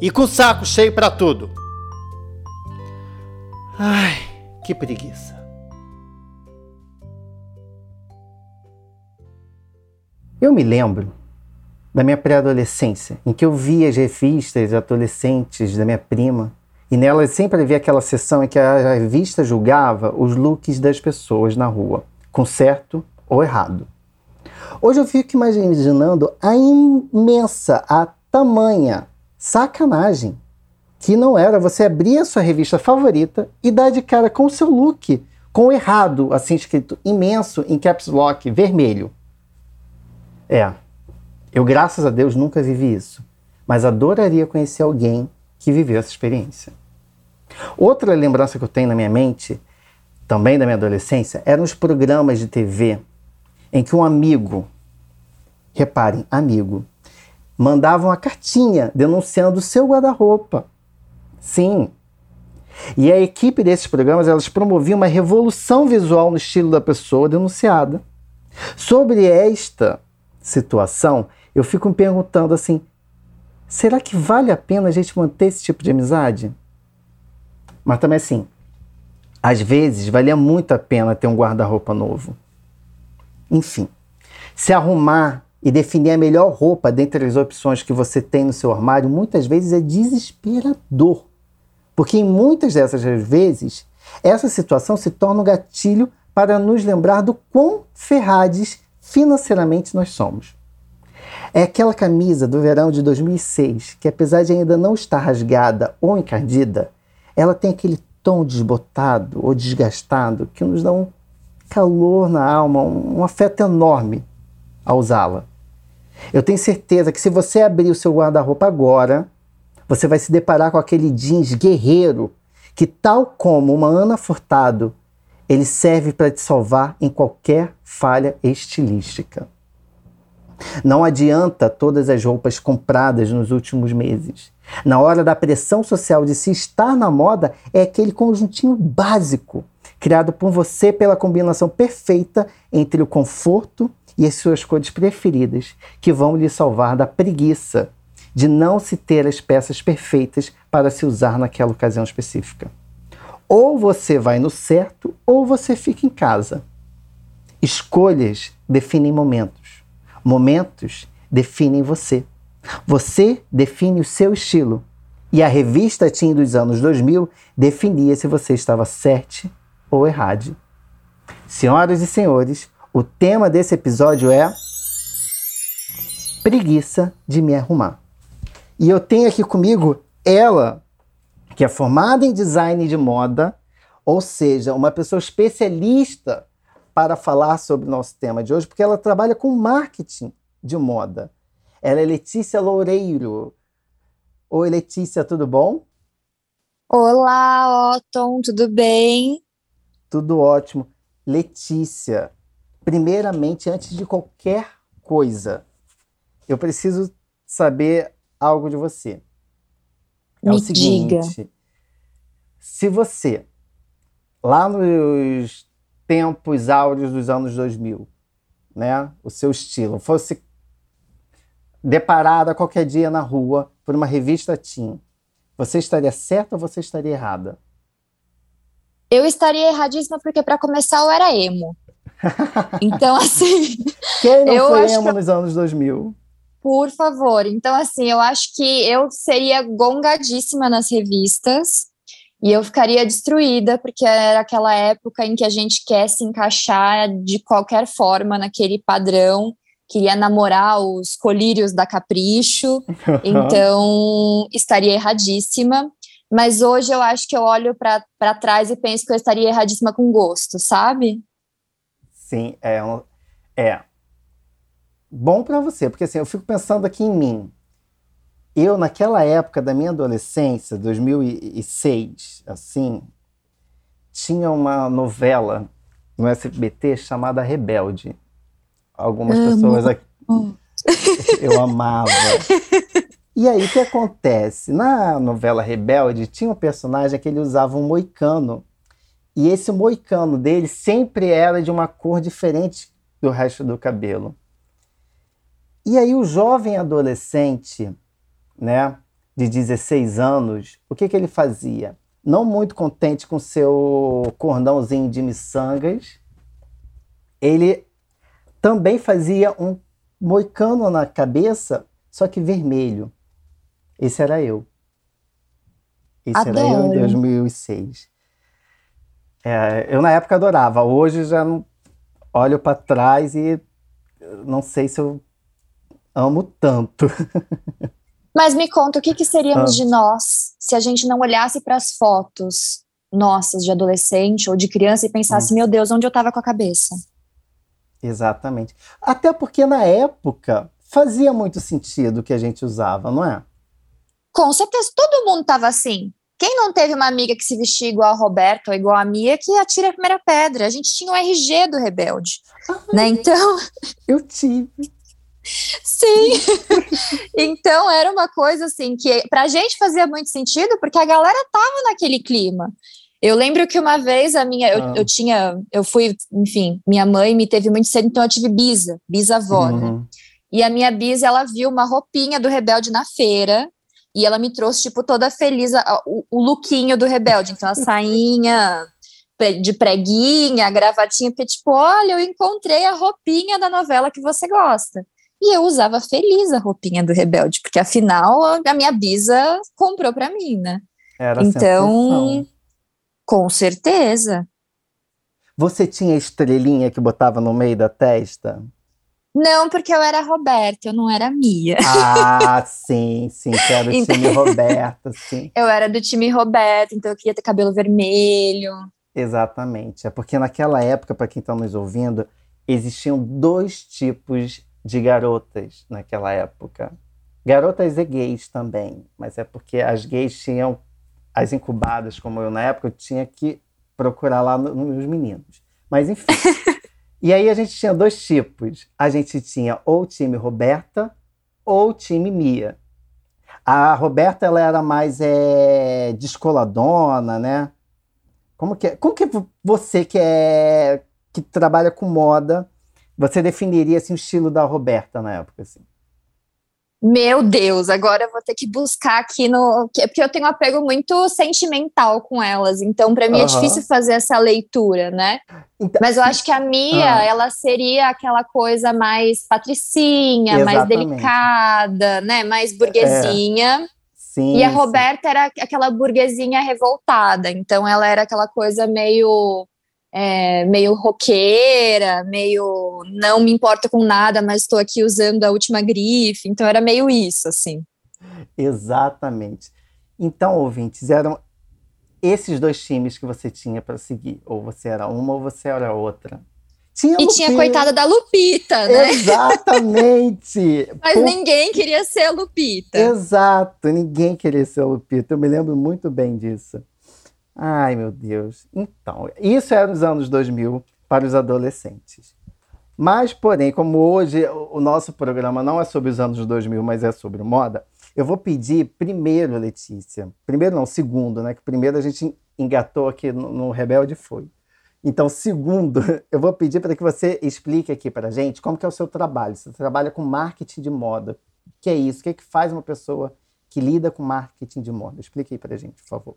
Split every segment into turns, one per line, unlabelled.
e com o saco cheio para tudo. Ai, que preguiça. Eu me lembro da minha pré-adolescência, em que eu via as revistas adolescentes da minha prima, e nelas sempre havia aquela sessão em que a revista julgava os looks das pessoas na rua, com certo ou errado. Hoje eu fico imaginando a imensa, a tamanha sacanagem que não era você abrir a sua revista favorita e dar de cara com o seu look, com o errado, assim escrito imenso em caps lock vermelho. É, eu graças a Deus nunca vivi isso, mas adoraria conhecer alguém que viveu essa experiência. Outra lembrança que eu tenho na minha mente, também da minha adolescência, eram os programas de TV em que um amigo, reparem, amigo, mandava uma cartinha denunciando o seu guarda-roupa. Sim. E a equipe desses programas, elas promoviam uma revolução visual no estilo da pessoa denunciada. Sobre esta situação, eu fico me perguntando assim: será que vale a pena a gente manter esse tipo de amizade? Mas também assim, às vezes valia muito a pena ter um guarda-roupa novo. Enfim, se arrumar e definir a melhor roupa dentre as opções que você tem no seu armário muitas vezes é desesperador. Porque em muitas dessas vezes, essa situação se torna um gatilho para nos lembrar do quão ferrados financeiramente nós somos. É aquela camisa do verão de 2006 que, apesar de ainda não estar rasgada ou encardida, ela tem aquele tom desbotado ou desgastado que nos dá um calor na alma, um afeto enorme ao usá-la. Eu tenho certeza que se você abrir o seu guarda-roupa agora, você vai se deparar com aquele jeans guerreiro que, tal como uma Ana Furtado, ele serve para te salvar em qualquer falha estilística. Não adianta todas as roupas compradas nos últimos meses. Na hora da pressão social de se estar na moda, é aquele conjuntinho básico, criado por você pela combinação perfeita entre o conforto e as suas cores preferidas, que vão lhe salvar da preguiça de não se ter as peças perfeitas para se usar naquela ocasião específica. Ou você vai no certo, ou você fica em casa. Escolhas definem momentos. Momentos definem você. Você define o seu estilo. E a revista Teen dos anos 2000 definia se você estava certo ou errado. Senhoras e senhores, o tema desse episódio é preguiça de me arrumar. E eu tenho aqui comigo ela, que é formada em design de moda, ou seja, uma pessoa especialista para falar sobre o nosso tema de hoje, porque ela trabalha com marketing de moda. Ela é Letícia Loureiro. Oi, Letícia, tudo bom?
Olá, Otton, tudo bem?
Tudo ótimo. Letícia, primeiramente, antes de qualquer coisa, eu preciso saber algo de você.
É Me o seguinte: diga.
se você, lá nos tempos áureos dos anos 2000, né, o seu estilo, fosse deparada qualquer dia na rua por uma revista Teen, você estaria certa ou você estaria errada?
Eu estaria erradíssima porque, para começar, eu era emo. Então, assim.
Quem não eu foi emo que... nos anos 2000?
Por favor. Então, assim, eu acho que eu seria gongadíssima nas revistas e eu ficaria destruída, porque era aquela época em que a gente quer se encaixar de qualquer forma naquele padrão, queria namorar os colírios da Capricho, então estaria erradíssima. Mas hoje eu acho que eu olho para trás e penso que eu estaria erradíssima com gosto, sabe?
Sim, é, é bom para você, porque assim, eu fico pensando aqui em mim. Eu, naquela época da minha adolescência, 2006, assim, tinha uma novela no SBT chamada Rebelde. Algumas
Amo.
pessoas aqui. Eu amava. E aí, o que acontece? Na novela Rebelde, tinha um personagem que ele usava um moicano. E esse moicano dele sempre era de uma cor diferente do resto do cabelo. E aí, o jovem adolescente, né, de 16 anos, o que, que ele fazia? Não muito contente com seu cordãozinho de miçangas, ele também fazia um moicano na cabeça, só que vermelho. Esse era eu. Esse
Adoro.
era eu em 2006. É, eu na época adorava, hoje já não olho para trás e não sei se eu amo tanto.
Mas me conta, o que, que seríamos
Ah.
de nós se a gente não olhasse para as fotos nossas de adolescente ou de criança e pensasse,
Hum.
meu Deus, onde eu estava com a cabeça?
Exatamente. Até porque na época fazia muito sentido o que a gente usava, não é?
Com certeza, todo mundo estava assim. Quem não teve uma amiga que se vestia igual a Roberta ou igual a Mia, que atira a primeira pedra. A gente tinha o RG do Rebelde, né? Então,
Eu tive.
sim. então, era uma coisa assim que pra gente fazia muito sentido, porque a galera tava naquele clima. Eu lembro que uma vez a minha, eu,
Ah.
eu tinha, eu fui, enfim, minha mãe me teve muito cedo, então eu tive bisa, bisavó, né?
Uhum.
E a minha bisa, ela viu uma roupinha do Rebelde na feira. E ela me trouxe, tipo, toda feliz, a- o, o lookinho do Rebelde. Então, a sainha de preguinha, a gravatinha, porque, tipo, olha, eu encontrei a roupinha da novela que você gosta. E eu usava feliz a roupinha do Rebelde, porque afinal a minha bisa comprou pra mim, né?
Era
Então, com certeza.
Você tinha estrelinha que botava no meio da testa?
Não, porque eu era Roberta, eu não era Mia.
Ah, sim, sim, que era o
Então-
time Roberta, sim.
Eu era do time Roberta, então eu queria ter cabelo vermelho.
Exatamente. É porque naquela época, para quem está nos ouvindo, existiam dois tipos de garotas naquela época. Garotas e gays também, mas é porque as gays tinham, as incubadas, como eu na época, eu tinha que procurar lá no- nos meninos. Mas enfim. e aí a gente tinha dois tipos. A gente tinha ou o time Roberta ou o time Mia. A Roberta ela era mais é, descoladona, né? Como que, é- como que você que é que trabalha com moda, você definiria assim, o estilo da Roberta na época? Assim?
Meu Deus, agora eu vou ter que buscar aqui no. que- Porque eu tenho um apego muito sentimental com elas, então para mim é difícil fazer essa leitura, né?
Então,
Mas eu acho que a Mia,
Ah.
ela seria aquela coisa mais patricinha, mais
Exatamente.
delicada, né? Mais burguesinha.
sim,
E a
sim.
Roberta era aquela burguesinha revoltada, então ela era aquela coisa meio. É, meio roqueira, meio não me importo com nada, mas estou aqui usando a última grife. Então era meio isso, assim.
Exatamente. Então, ouvintes, eram esses dois times que você tinha para seguir. Ou você era uma ou você era outra. Tinha
E tinha a coitada da Lupita, né?
Exatamente.
Mas
Por-
ninguém queria ser a Lupita.
Exato, ninguém queria ser o Lupita. Eu me lembro muito bem disso. Ai, meu Deus. Então, isso era nos anos 2000 para os adolescentes. Mas, porém, como hoje o nosso programa não é sobre os anos 2000, mas é sobre moda, eu vou pedir primeiro, Letícia. Primeiro não, segundo, né? Que primeiro a gente engatou aqui no, no Rebelde foi. Então, segundo, eu vou pedir para que você explique aqui para a gente como que é o seu trabalho. Você trabalha com marketing de moda. O que é isso? O que, é que faz uma pessoa que lida com marketing de moda? Explique aí para a gente, por favor.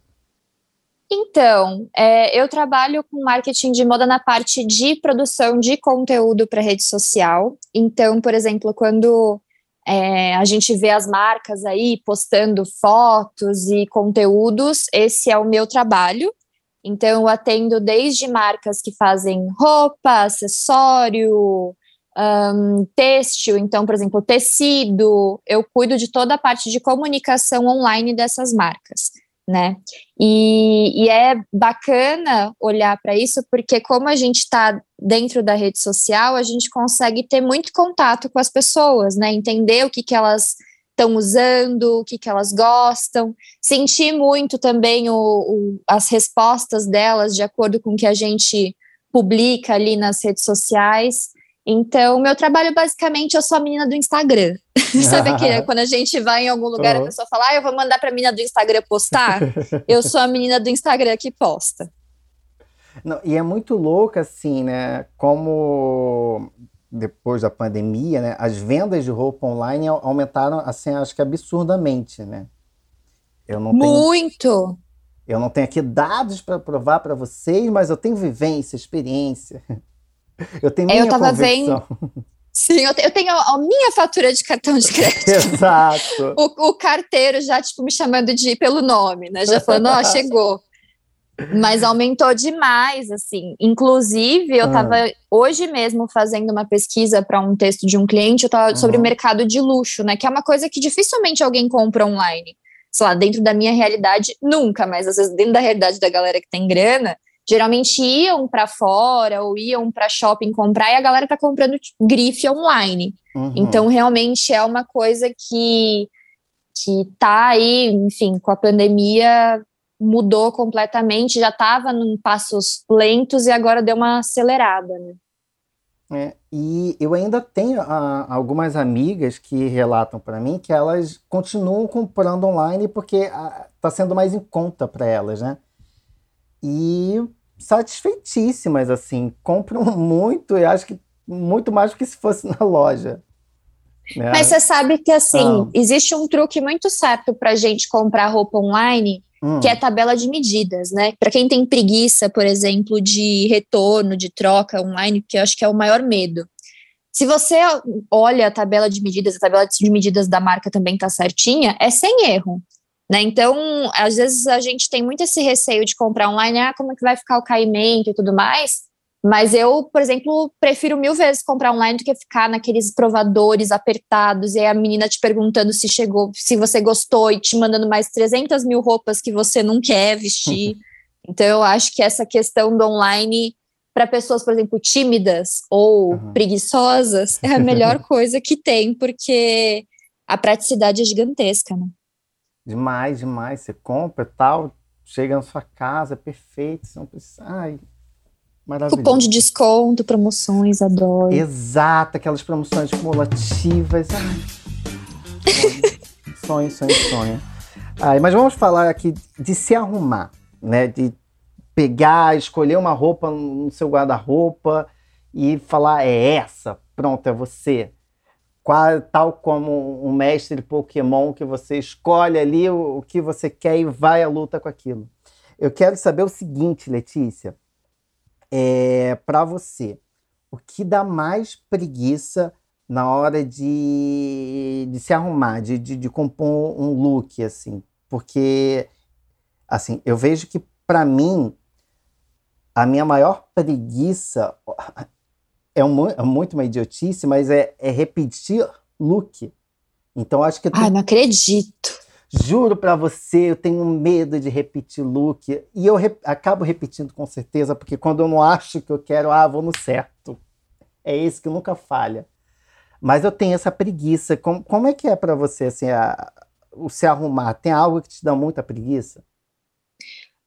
Então, é, eu trabalho com marketing de moda na parte de produção de conteúdo para rede social. Então, por exemplo, quando é, a gente vê as marcas aí postando fotos e conteúdos, esse é o meu trabalho. Então, eu atendo desde marcas que fazem roupa, acessório, ahn, têxtil, então, por exemplo, tecido, eu cuido de toda a parte de comunicação online dessas marcas, né? E, e é bacana olhar para isso, porque como a gente está dentro da rede social, a gente consegue ter muito contato com as pessoas, né? Entender o que, que elas estão usando, o que, que elas gostam. Senti muito também o, o, as respostas delas de acordo com o que a gente publica ali nas redes sociais. Então, meu trabalho basicamente eu sou a menina do Instagram. Sabe que quando a gente vai em algum lugar uhum. a pessoa fala, ah, eu vou mandar para a menina do Instagram postar? eu sou a menina do Instagram que posta.
Não, e é muito louco assim, né? Como depois da pandemia, né, as vendas de roupa online aumentaram, assim, acho que absurdamente, né?
Eu não Muito! Tenho,
eu não tenho aqui dados para provar para vocês, mas eu tenho vivência, experiência. Eu tenho minha eu tava convicção.
Vendo... Sim, eu, eu, tenho a minha fatura de cartão de crédito.
Exato.
O, o, carteiro já, tipo, me chamando de pelo nome, né? Já falando, ó, oh, chegou. Mas aumentou demais, assim. Inclusive, eu estava ah. hoje mesmo fazendo uma pesquisa para um texto de um cliente eu tava, sobre o mercado de luxo, né? Que é uma coisa que dificilmente alguém compra online. Sei lá, dentro da minha realidade, nunca, mas às vezes dentro da realidade da galera que tem grana, geralmente iam para fora ou iam para shopping comprar e a galera tá comprando tipo, grife online. Uhum. Então, realmente é uma coisa que que tá aí, enfim, com a pandemia mudou completamente, já estava em passos lentos e agora deu uma acelerada, né?
É, e eu ainda tenho ah, algumas amigas que relatam para mim que elas continuam comprando online porque está sendo mais em conta para elas, né? E satisfeitíssimas, assim, compram muito e acho que muito mais do que se fosse na loja.
Né? Mas você sabe que, assim, ah. existe um truque muito certo para gente comprar roupa online hum. que é a tabela de medidas, né? Para quem tem preguiça, por exemplo, de retorno, de troca online, que eu acho que é o maior medo. Se você olha a tabela de medidas, a tabela de medidas da marca também está certinha, é sem erro. Né? Então, às vezes a gente tem muito esse receio de comprar online, ah, como é que vai ficar o caimento e tudo mais. Mas eu, por exemplo, prefiro mil vezes comprar online do que ficar naqueles provadores apertados e a menina te perguntando se chegou, se você gostou e te mandando mais 300 mil roupas que você não quer vestir. então, eu acho que essa questão do online para pessoas, por exemplo, tímidas ou uhum. preguiçosas é a melhor coisa que tem, porque a praticidade é gigantesca, né?
Demais, demais. Você compra tal, chega na sua casa, é perfeito, você não precisa. Ai,
Maravilhoso. Cupom de desconto, promoções, adoro.
Exato, aquelas promoções cumulativas. Ai. sonho, sonho, sonho. Ai, mas vamos falar aqui de se arrumar, né? De pegar, escolher uma roupa no seu guarda-roupa e falar, é essa, pronto, é você. Qual, tal como um mestre Pokémon que você escolhe ali o, o que você quer e vai à luta com aquilo. Eu quero saber o seguinte, Letícia é, para você, o que dá mais preguiça na hora de, de se arrumar, de, de, de compor um look, assim? Porque, assim, eu vejo que, para mim, a minha maior preguiça é, um, é muito uma idiotice, mas é, é repetir look. Então, acho que.
Ai, não acredito.
Juro para você, eu tenho medo de repetir look. E eu rep acabo repetindo com certeza, porque quando eu não acho que eu quero, ah, vou no certo. É esse que nunca falha. Mas eu tenho essa preguiça. Como, como é que é para você, assim, a, o se arrumar? Tem algo que te dá muita preguiça?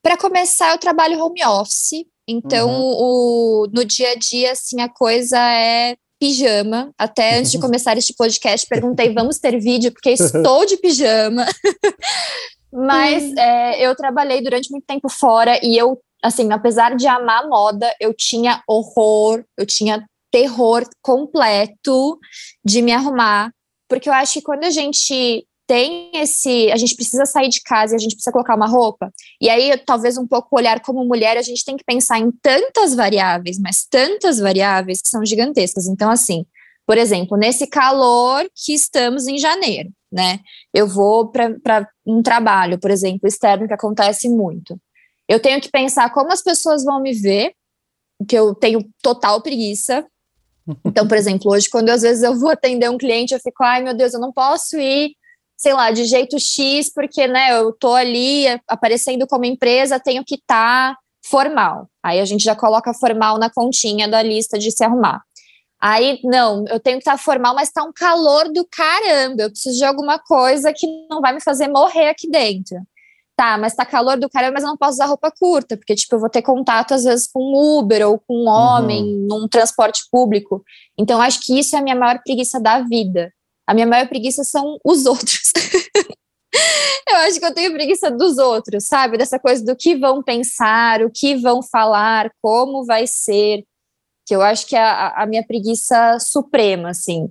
Para começar, eu trabalho home office. Então, uhum. o, no dia a dia, assim, a coisa é pijama. Até antes de começar este podcast, perguntei: vamos ter vídeo? Porque estou de pijama. Mas hum. é, eu trabalhei durante muito tempo fora e eu, assim, apesar de amar moda, eu tinha horror, eu tinha terror completo de me arrumar. Porque eu acho que quando a gente tem esse. A gente precisa sair de casa e a gente precisa colocar uma roupa. E aí, talvez um pouco olhar como mulher, a gente tem que pensar em tantas variáveis, mas tantas variáveis que são gigantescas. Então, assim, por exemplo, nesse calor que estamos em janeiro, né? Eu vou para um trabalho, por exemplo, externo, que acontece muito. Eu tenho que pensar como as pessoas vão me ver, que eu tenho total preguiça. Então, por exemplo, hoje, quando às vezes eu vou atender um cliente, eu fico, ai meu Deus, eu não posso ir sei lá, de jeito X, porque, né, eu tô ali aparecendo como empresa, tenho que estar tá formal. Aí a gente já coloca formal na continha da lista de se arrumar. Aí, não, eu tenho que estar tá formal, mas tá um calor do caramba. Eu preciso de alguma coisa que não vai me fazer morrer aqui dentro. Tá, mas tá calor do caramba, mas eu não posso usar roupa curta, porque, tipo, eu vou ter contato, às vezes, com um Uber ou com um homem uhum. num transporte público. Então, acho que isso é a minha maior preguiça da vida. A minha maior preguiça são os outros. eu acho que eu tenho preguiça dos outros, sabe? Dessa coisa do que vão pensar, o que vão falar, como vai ser que eu acho que é a, a minha preguiça suprema, assim.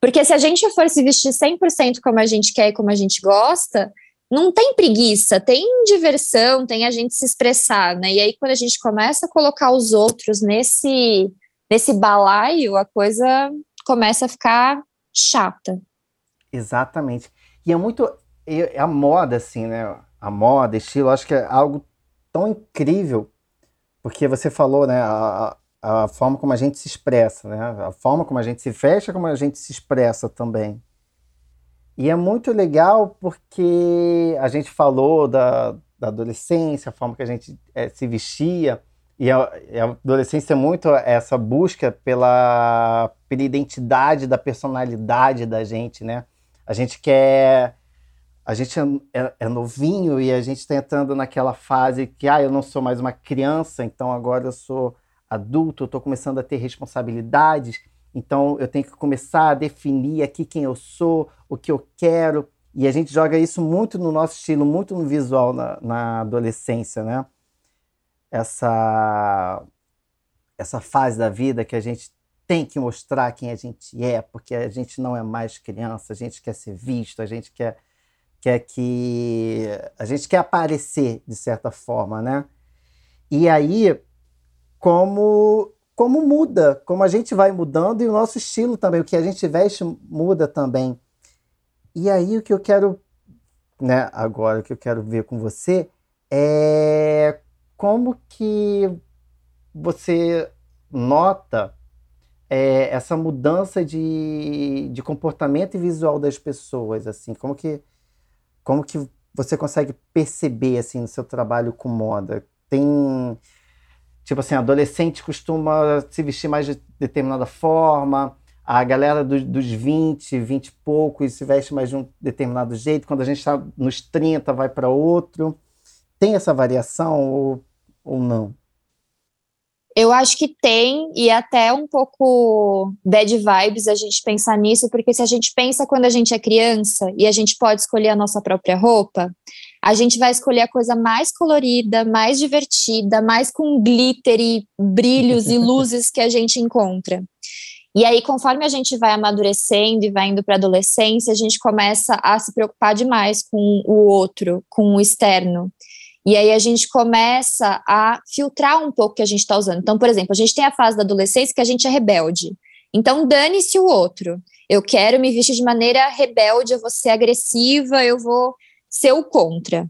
Porque se a gente for se vestir 100% como a gente quer e como a gente gosta, não tem preguiça, tem diversão, tem a gente se expressar, né? E aí quando a gente começa a colocar os outros nesse nesse balaio, a coisa começa a ficar chata.
Exatamente. E é muito é a moda assim, né? A moda, estilo, acho que é algo tão incrível, porque você falou, né, a, a forma como a gente se expressa, né? A forma como a gente se fecha, como a gente se expressa também. E é muito legal porque a gente falou da, da adolescência, a forma que a gente é, se vestia, e a, a, adolescência é muito essa busca pela, pela identidade da personalidade da gente, né? A gente quer. A gente é, é, é novinho e a gente está entrando naquela fase que, ah, eu não sou mais uma criança, então agora eu sou adulto, eu estou começando a ter responsabilidades, então eu tenho que começar a definir aqui quem eu sou, o que eu quero. E a gente joga isso muito no nosso estilo, muito no visual na, na adolescência, né? Essa, essa fase da vida que a gente tem que mostrar quem a gente é, porque a gente não é mais criança, a gente quer ser visto, a gente quer, quer que. A gente quer aparecer de certa forma, né? E aí como como muda, como a gente vai mudando e o nosso estilo também, o que a gente veste muda também. E aí o que eu quero, né, agora o que eu quero ver com você é como que você nota é, essa mudança de, de comportamento e visual das pessoas, assim, como que como que você consegue perceber assim no seu trabalho com moda? Tem Tipo assim, adolescente costuma se vestir mais de determinada forma, a galera do, dos 20, 20 e poucos se veste mais de um determinado jeito, quando a gente está nos 30 vai para outro. Tem essa variação ou, ou não?
Eu acho que tem, e até um pouco bad vibes a gente pensar nisso, porque se a gente pensa quando a gente é criança e a gente pode escolher a nossa própria roupa, a gente vai escolher a coisa mais colorida, mais divertida, mais com glitter e brilhos e luzes que a gente encontra. E aí, conforme a gente vai amadurecendo e vai indo para a adolescência, a gente começa a se preocupar demais com o outro, com o externo. E aí a gente começa a filtrar um pouco o que a gente está usando. Então, por exemplo, a gente tem a fase da adolescência que a gente é rebelde. Então, dane-se o outro. Eu quero me vestir de maneira rebelde, eu vou ser agressiva, eu vou ser o contra.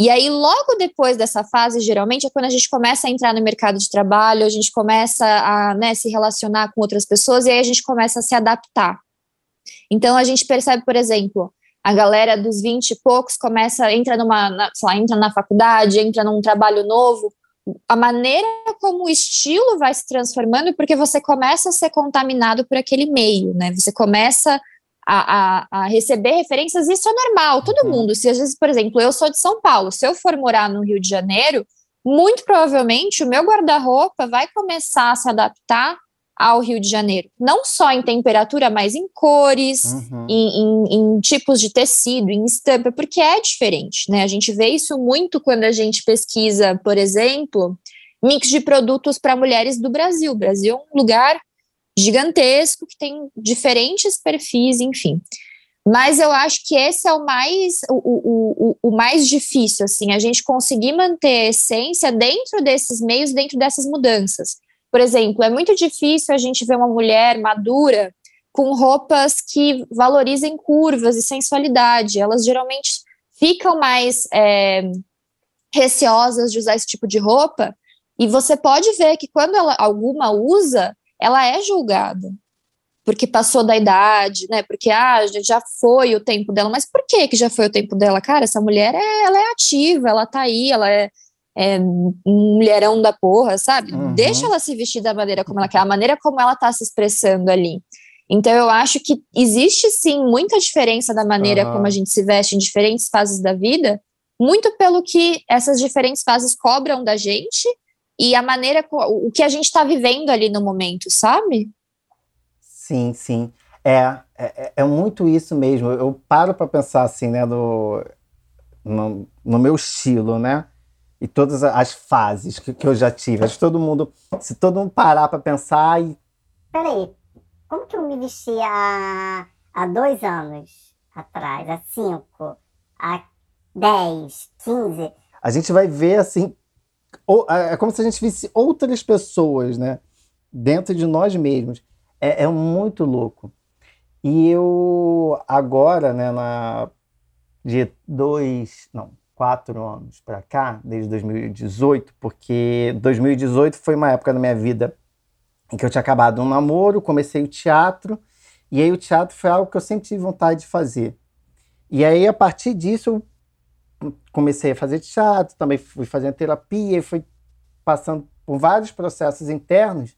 E aí, logo depois dessa fase, geralmente é quando a gente começa a entrar no mercado de trabalho, a gente começa a né, se relacionar com outras pessoas e aí a gente começa a se adaptar. Então, a gente percebe, por exemplo, a galera dos 20 e poucos começa, entra numa, na, sei lá, entra na faculdade, entra num trabalho novo, a maneira como o estilo vai se transformando, porque você começa a ser contaminado por aquele meio, né? Você começa a, a, a, receber referências, isso é normal, todo uhum. mundo. Se às vezes, por exemplo, eu sou de São Paulo, se eu for morar no Rio de Janeiro, muito provavelmente o meu guarda-roupa vai começar a se adaptar ao Rio de Janeiro. Não só em temperatura, mas em cores, uhum. em, em, em, tipos de tecido, em estampa, porque é diferente, né? A gente vê isso muito quando a gente pesquisa, por exemplo, mix de produtos para mulheres do Brasil. O Brasil é um lugar gigantesco, que tem diferentes perfis, enfim. Mas eu acho que esse é o mais, o, o, o, o, mais difícil, assim, a gente conseguir manter a essência dentro desses meios, dentro dessas mudanças. Por exemplo, é muito difícil a gente ver uma mulher madura com roupas que valorizem curvas e sensualidade. Elas geralmente ficam mais é, receosas de usar esse tipo de roupa. E você pode ver que quando ela, alguma usa, ela é julgada porque passou da idade, né? Porque ah, já foi o tempo dela. Mas por que que já foi o tempo dela? Cara, essa mulher é, ela é ativa, ela tá aí, ela é é, um mulherão da porra, sabe? Uhum. Deixa ela se vestir da maneira como ela quer, a maneira como ela tá se expressando ali. Então, eu acho que existe sim muita diferença da maneira uhum. como a gente se veste em diferentes fases da vida, muito pelo que essas diferentes fases cobram da gente e a maneira, o que a gente está vivendo ali no momento, sabe?
Sim, sim. É, é, é, é muito isso mesmo. Eu paro para pensar assim, né, no, no, meu estilo, né? E todas as fases que, que eu já tive. Acho que todo mundo, se todo mundo parar para pensar e.
Peraí, como que eu me vestia há, há dois anos atrás, há cinco, há dez, quinze?
A gente vai ver assim. É como se a gente visse outras pessoas, né? Dentro de nós mesmos. É, é muito louco. E eu agora, né, na, de dois, não, quatro anos para cá, desde 2018, porque 2018 foi uma época da minha vida em que eu tinha acabado um namoro, comecei o teatro, e aí o teatro foi algo que eu sempre tive vontade de fazer. E aí, a partir disso, eu comecei a fazer teatro, também fui fazendo terapia, e fui passando por vários processos internos,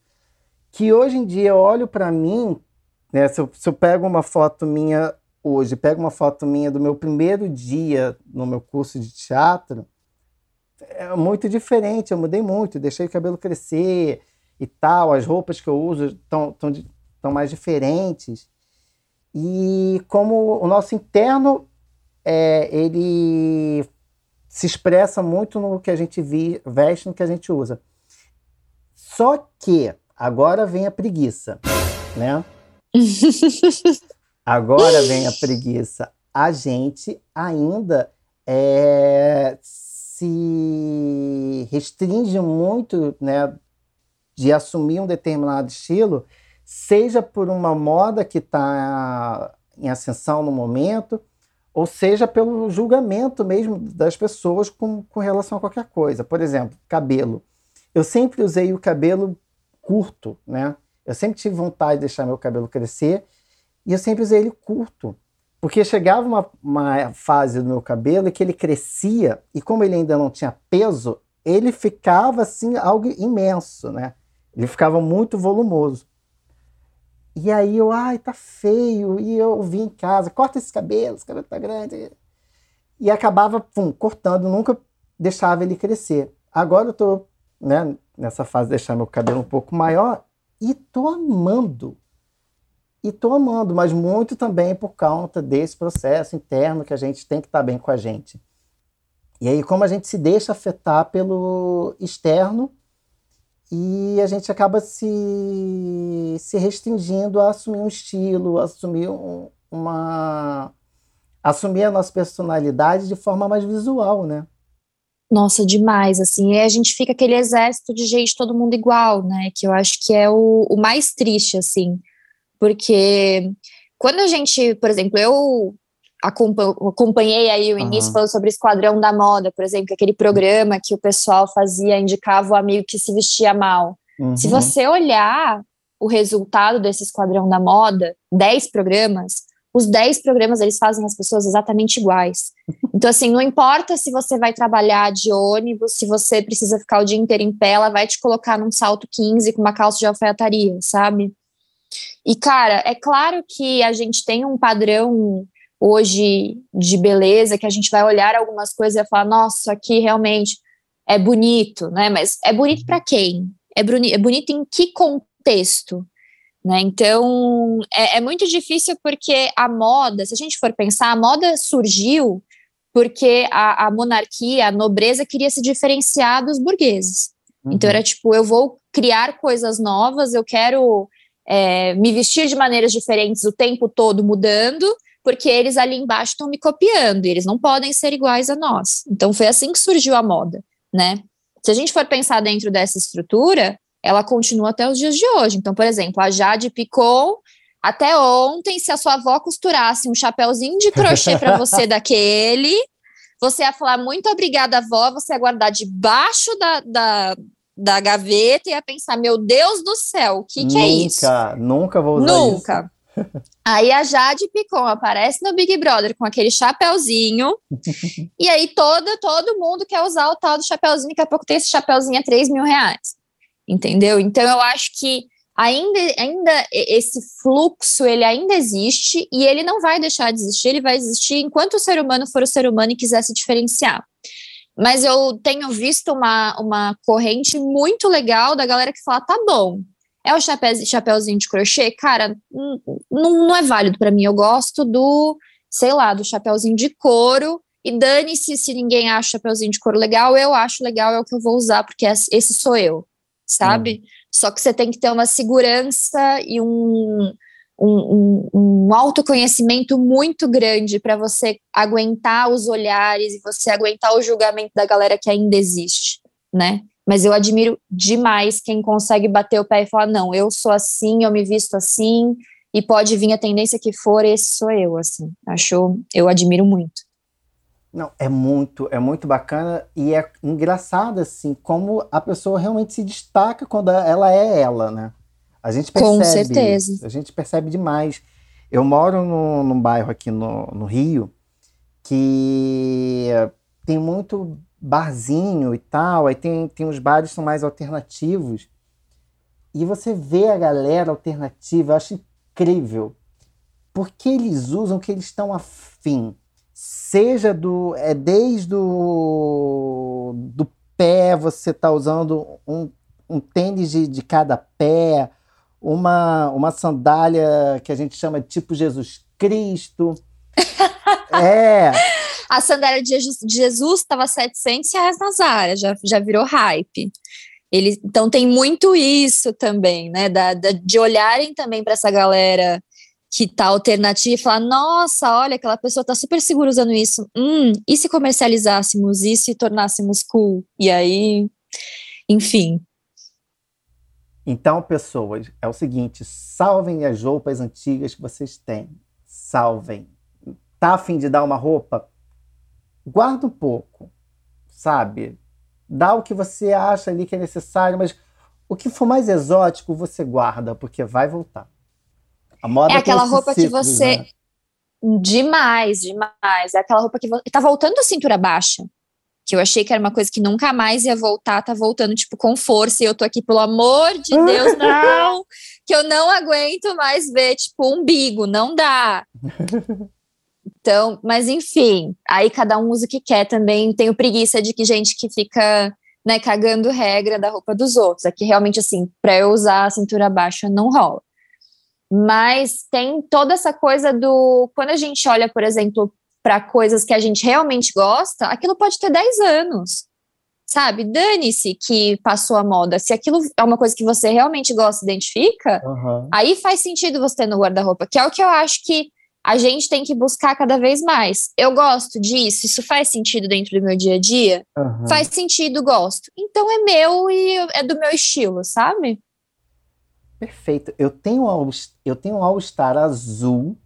que hoje em dia eu olho para mim, né, se, eu, se eu pego uma foto minha hoje, pego uma foto minha do meu primeiro dia no meu curso de teatro, é muito diferente, eu mudei muito, deixei o cabelo crescer, e tal, as roupas que eu uso estão tão, tão mais diferentes. E como o nosso interno, é, ele se expressa muito no que a gente vi, veste, no que a gente usa. Só que agora vem a preguiça, né? agora vem a preguiça. A gente ainda é, se restringe muito, né, de assumir um determinado estilo, seja por uma moda que está em ascensão no momento, ou seja pelo julgamento mesmo das pessoas com, com relação a qualquer coisa. Por exemplo, cabelo. Eu sempre usei o cabelo curto, né? Eu sempre tive vontade de deixar meu cabelo crescer e eu sempre usei ele curto. Porque chegava uma, uma fase do meu cabelo que ele crescia e como ele ainda não tinha peso, ele ficava assim algo imenso, né? Ele ficava muito volumoso. E aí eu, ai, tá feio. E eu vi em casa, corta esse cabelo, esse cabelo tá grande. E acabava, pum, cortando, nunca deixava ele crescer. Agora eu tô, né, nessa fase de deixar meu cabelo um pouco maior e tô amando. E tô amando, mas muito também por conta desse processo interno que a gente tem que estar tá bem com a gente. E aí, como a gente se deixa afetar pelo externo, e a gente acaba se, se restringindo a assumir um estilo, assumir um, uma assumir a nossa personalidade de forma mais visual, né?
Nossa, demais, assim, e a gente fica aquele exército de gente, todo mundo igual, né, que eu acho que é o, o mais triste, assim, porque quando a gente, por exemplo, eu acompanhei aí o início uhum. falando sobre o Esquadrão da Moda, por exemplo, aquele programa que o pessoal fazia, indicava o amigo que se vestia mal. Uhum. Se você olhar o resultado desse Esquadrão da Moda, 10 programas, os 10 programas eles fazem as pessoas exatamente iguais. Então, assim, não importa se você vai trabalhar de ônibus, se você precisa ficar o dia inteiro em pé, ela vai te colocar num salto 15 com uma calça de alfaiataria, sabe? E, cara, é claro que a gente tem um padrão hoje de beleza, que a gente vai olhar algumas coisas e vai falar, nossa, aqui realmente é bonito, né? Mas é bonito para quem? É, é bonito em que contexto? Né? Então, é, é muito difícil porque a moda, se a gente for pensar, a moda surgiu porque a, a monarquia, a nobreza queria se diferenciar dos burgueses. Uhum. Então, era tipo, eu vou criar coisas novas, eu quero é, me vestir de maneiras diferentes o tempo todo mudando, porque eles ali embaixo estão me copiando e eles não podem ser iguais a nós. Então foi assim que surgiu a moda, né? Se a gente for pensar dentro dessa estrutura, ela continua até os dias de hoje. Então, por exemplo, a Jade Picon, até ontem, se a sua avó costurasse um chapéuzinho de crochê para você daquele, você ia falar muito obrigada, avó, você ia guardar debaixo da, da, da gaveta e ia pensar, meu Deus do céu, o que, que é isso?
Nunca, nunca vou usar
nunca.
isso.
Aí a Jade Picon aparece no Big Brother com aquele chapéuzinho. e aí todo, todo mundo quer usar o tal do chapéuzinho. Daqui a pouco tem esse chapéuzinho a 3 mil reais. Entendeu? Então eu acho que ainda, ainda esse fluxo ele ainda existe e ele não vai deixar de existir, ele vai existir enquanto o ser humano for o ser humano e quiser se diferenciar. Mas eu tenho visto uma, uma corrente muito legal da galera que fala: tá bom, é o chapéu, chapéuzinho de crochê? Cara, não, não é válido para mim. Eu gosto do, sei lá, do chapéuzinho de couro. E dane-se se ninguém acha o chapéuzinho de couro legal, eu acho legal, é o que eu vou usar, porque esse sou eu, sabe? Hum. Só que você tem que ter uma segurança e um, um, um, autoconhecimento muito grande para você aguentar os olhares e você aguentar o julgamento da galera que ainda existe, né? Mas eu admiro demais quem consegue bater o pé e falar: não, eu sou assim, eu me visto assim, e pode vir a tendência que for, esse sou eu, assim. Acho, eu admiro muito.
Não, é muito, é muito bacana e é engraçado, assim, como a pessoa realmente se destaca quando ela é ela, né? A gente percebe.
Com certeza.
A gente percebe demais. Eu moro no, num bairro aqui no, no Rio que tem muito barzinho e tal, aí tem, tem os bares que são mais alternativos. E você vê a galera alternativa, eu acho incrível. Porque eles usam o que eles estão afim. Seja do. É desde o do pé, você tá usando um, um tênis de, de cada pé, uma, uma sandália que a gente chama de tipo Jesus Cristo. é.
A sandália de Jesus estava 700 reais na Zara, já, já virou hype. Ele, então tem muito isso também, né? Da, da de olharem também para essa galera que tá alternativa e falar, nossa, olha, aquela pessoa tá super segura usando isso. Hum, e se comercializássemos isso e tornássemos cool? E aí, enfim,
então, pessoas, é o seguinte: salvem as roupas antigas que vocês têm. Salvem. Tá a fim de dar uma roupa? Guarda um pouco, sabe? Dá o que você acha ali que é necessário, mas o que for mais exótico você guarda, porque vai voltar.
A moda é aquela roupa que você. Né? Demais, demais. É aquela roupa que você. Tá voltando a cintura baixa que eu achei que era uma coisa que nunca mais ia voltar, tá voltando, tipo, com força, e eu tô aqui, pelo amor de Deus, não! que eu não aguento mais ver, tipo, umbigo, não dá. Então, mas enfim, aí cada um usa o que quer também. Tenho preguiça de que gente que fica, né, cagando regra da roupa dos outros. Aqui realmente, assim, pra eu usar a cintura baixa não rola. Mas tem toda essa coisa do. Quando a gente olha, por exemplo, para coisas que a gente realmente gosta, aquilo pode ter 10 anos. Sabe? Dane-se que passou a moda. Se aquilo é uma coisa que você realmente gosta e identifica, uhum. aí faz sentido você ter no guarda-roupa, que é o que eu acho que a gente tem que buscar cada vez mais. Eu gosto disso, isso faz sentido dentro do meu dia a dia? Uhum. Faz sentido, gosto. Então é meu e é do meu estilo, sabe?
Perfeito. Eu tenho eu tenho um All-Star azul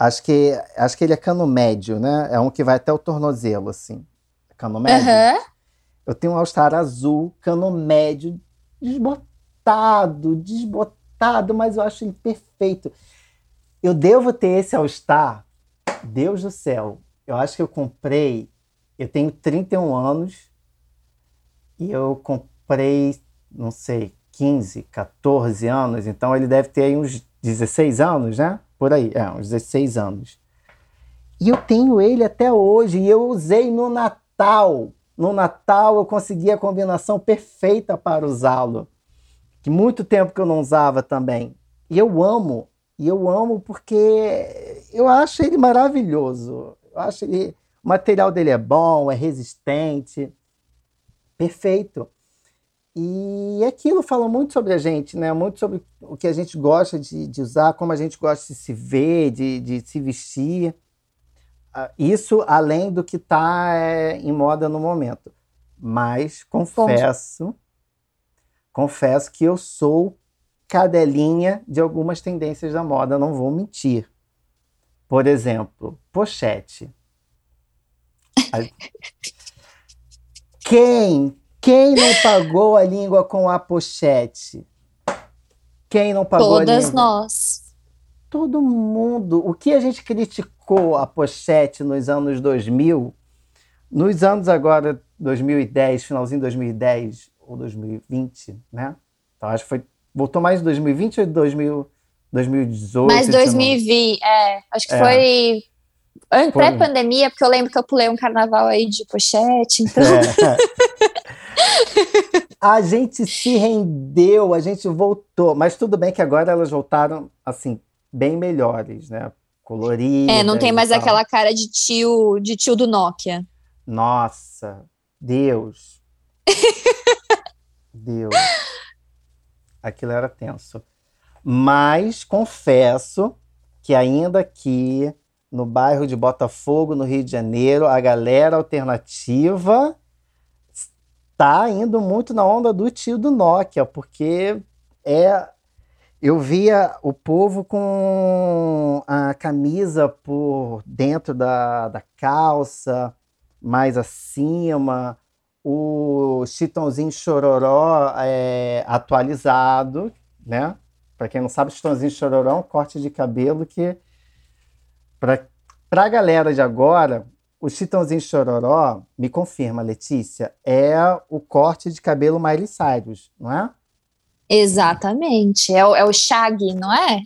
Acho que, acho que ele é cano médio, né? É um que vai até o tornozelo, assim. Cano médio. Uhum. Eu tenho um All-Star azul, cano médio, desbotado, desbotado, mas eu acho ele perfeito. Eu devo ter esse All-Star, Deus do céu. Eu acho que eu comprei, eu tenho 31 anos, e eu comprei, não sei, 15, 14 anos, então ele deve ter aí uns 16 anos, né? Por aí, é, uns 16 anos. E eu tenho ele até hoje, e eu usei no Natal. No Natal eu consegui a combinação perfeita para usá-lo. Que muito tempo que eu não usava também. E eu amo, e eu amo porque eu acho ele maravilhoso. Eu acho ele, o material dele é bom, é resistente, perfeito. E aquilo fala muito sobre a gente, né? Muito sobre o que a gente gosta de, de usar, como a gente gosta de se ver, de, de se vestir. Ah, isso além do que está é, em moda no momento. Mas confesso, confesso que eu sou cadelinha de algumas tendências da moda, não vou mentir. Por exemplo, pochete. Quem quem não pagou a língua com a pochete? Quem não pagou
Todas
a língua?
nós.
todo mundo. O que a gente criticou a pochete nos anos 2000, nos anos agora 2010, finalzinho de 2010 ou 2020, né? Então acho que foi. Voltou mais em 2020 ou 2000, 2018?
Mais 2020, é. Acho que é. foi pré-pandemia, porque eu lembro que eu pulei um carnaval aí de pochete, então. É.
a gente se rendeu, a gente voltou, mas tudo bem que agora elas voltaram assim bem melhores, né? Coloridas.
É, não tem mais aquela cara de tio, de tio do Nokia.
Nossa, Deus. Deus. Aquilo era tenso. Mas confesso que ainda aqui no bairro de Botafogo, no Rio de Janeiro, a galera alternativa está indo muito na onda do tio do Nokia, porque é eu via o povo com a camisa por dentro da, da calça, mais acima, o chitãozinho chororó é, atualizado, né? Para quem não sabe, chitãozinho chororó é um corte de cabelo que, para a galera de agora, o chitãozinho chororó, me confirma, Letícia, é o corte de cabelo Miley Cyrus, não é?
Exatamente. É o, é o Shag, não é?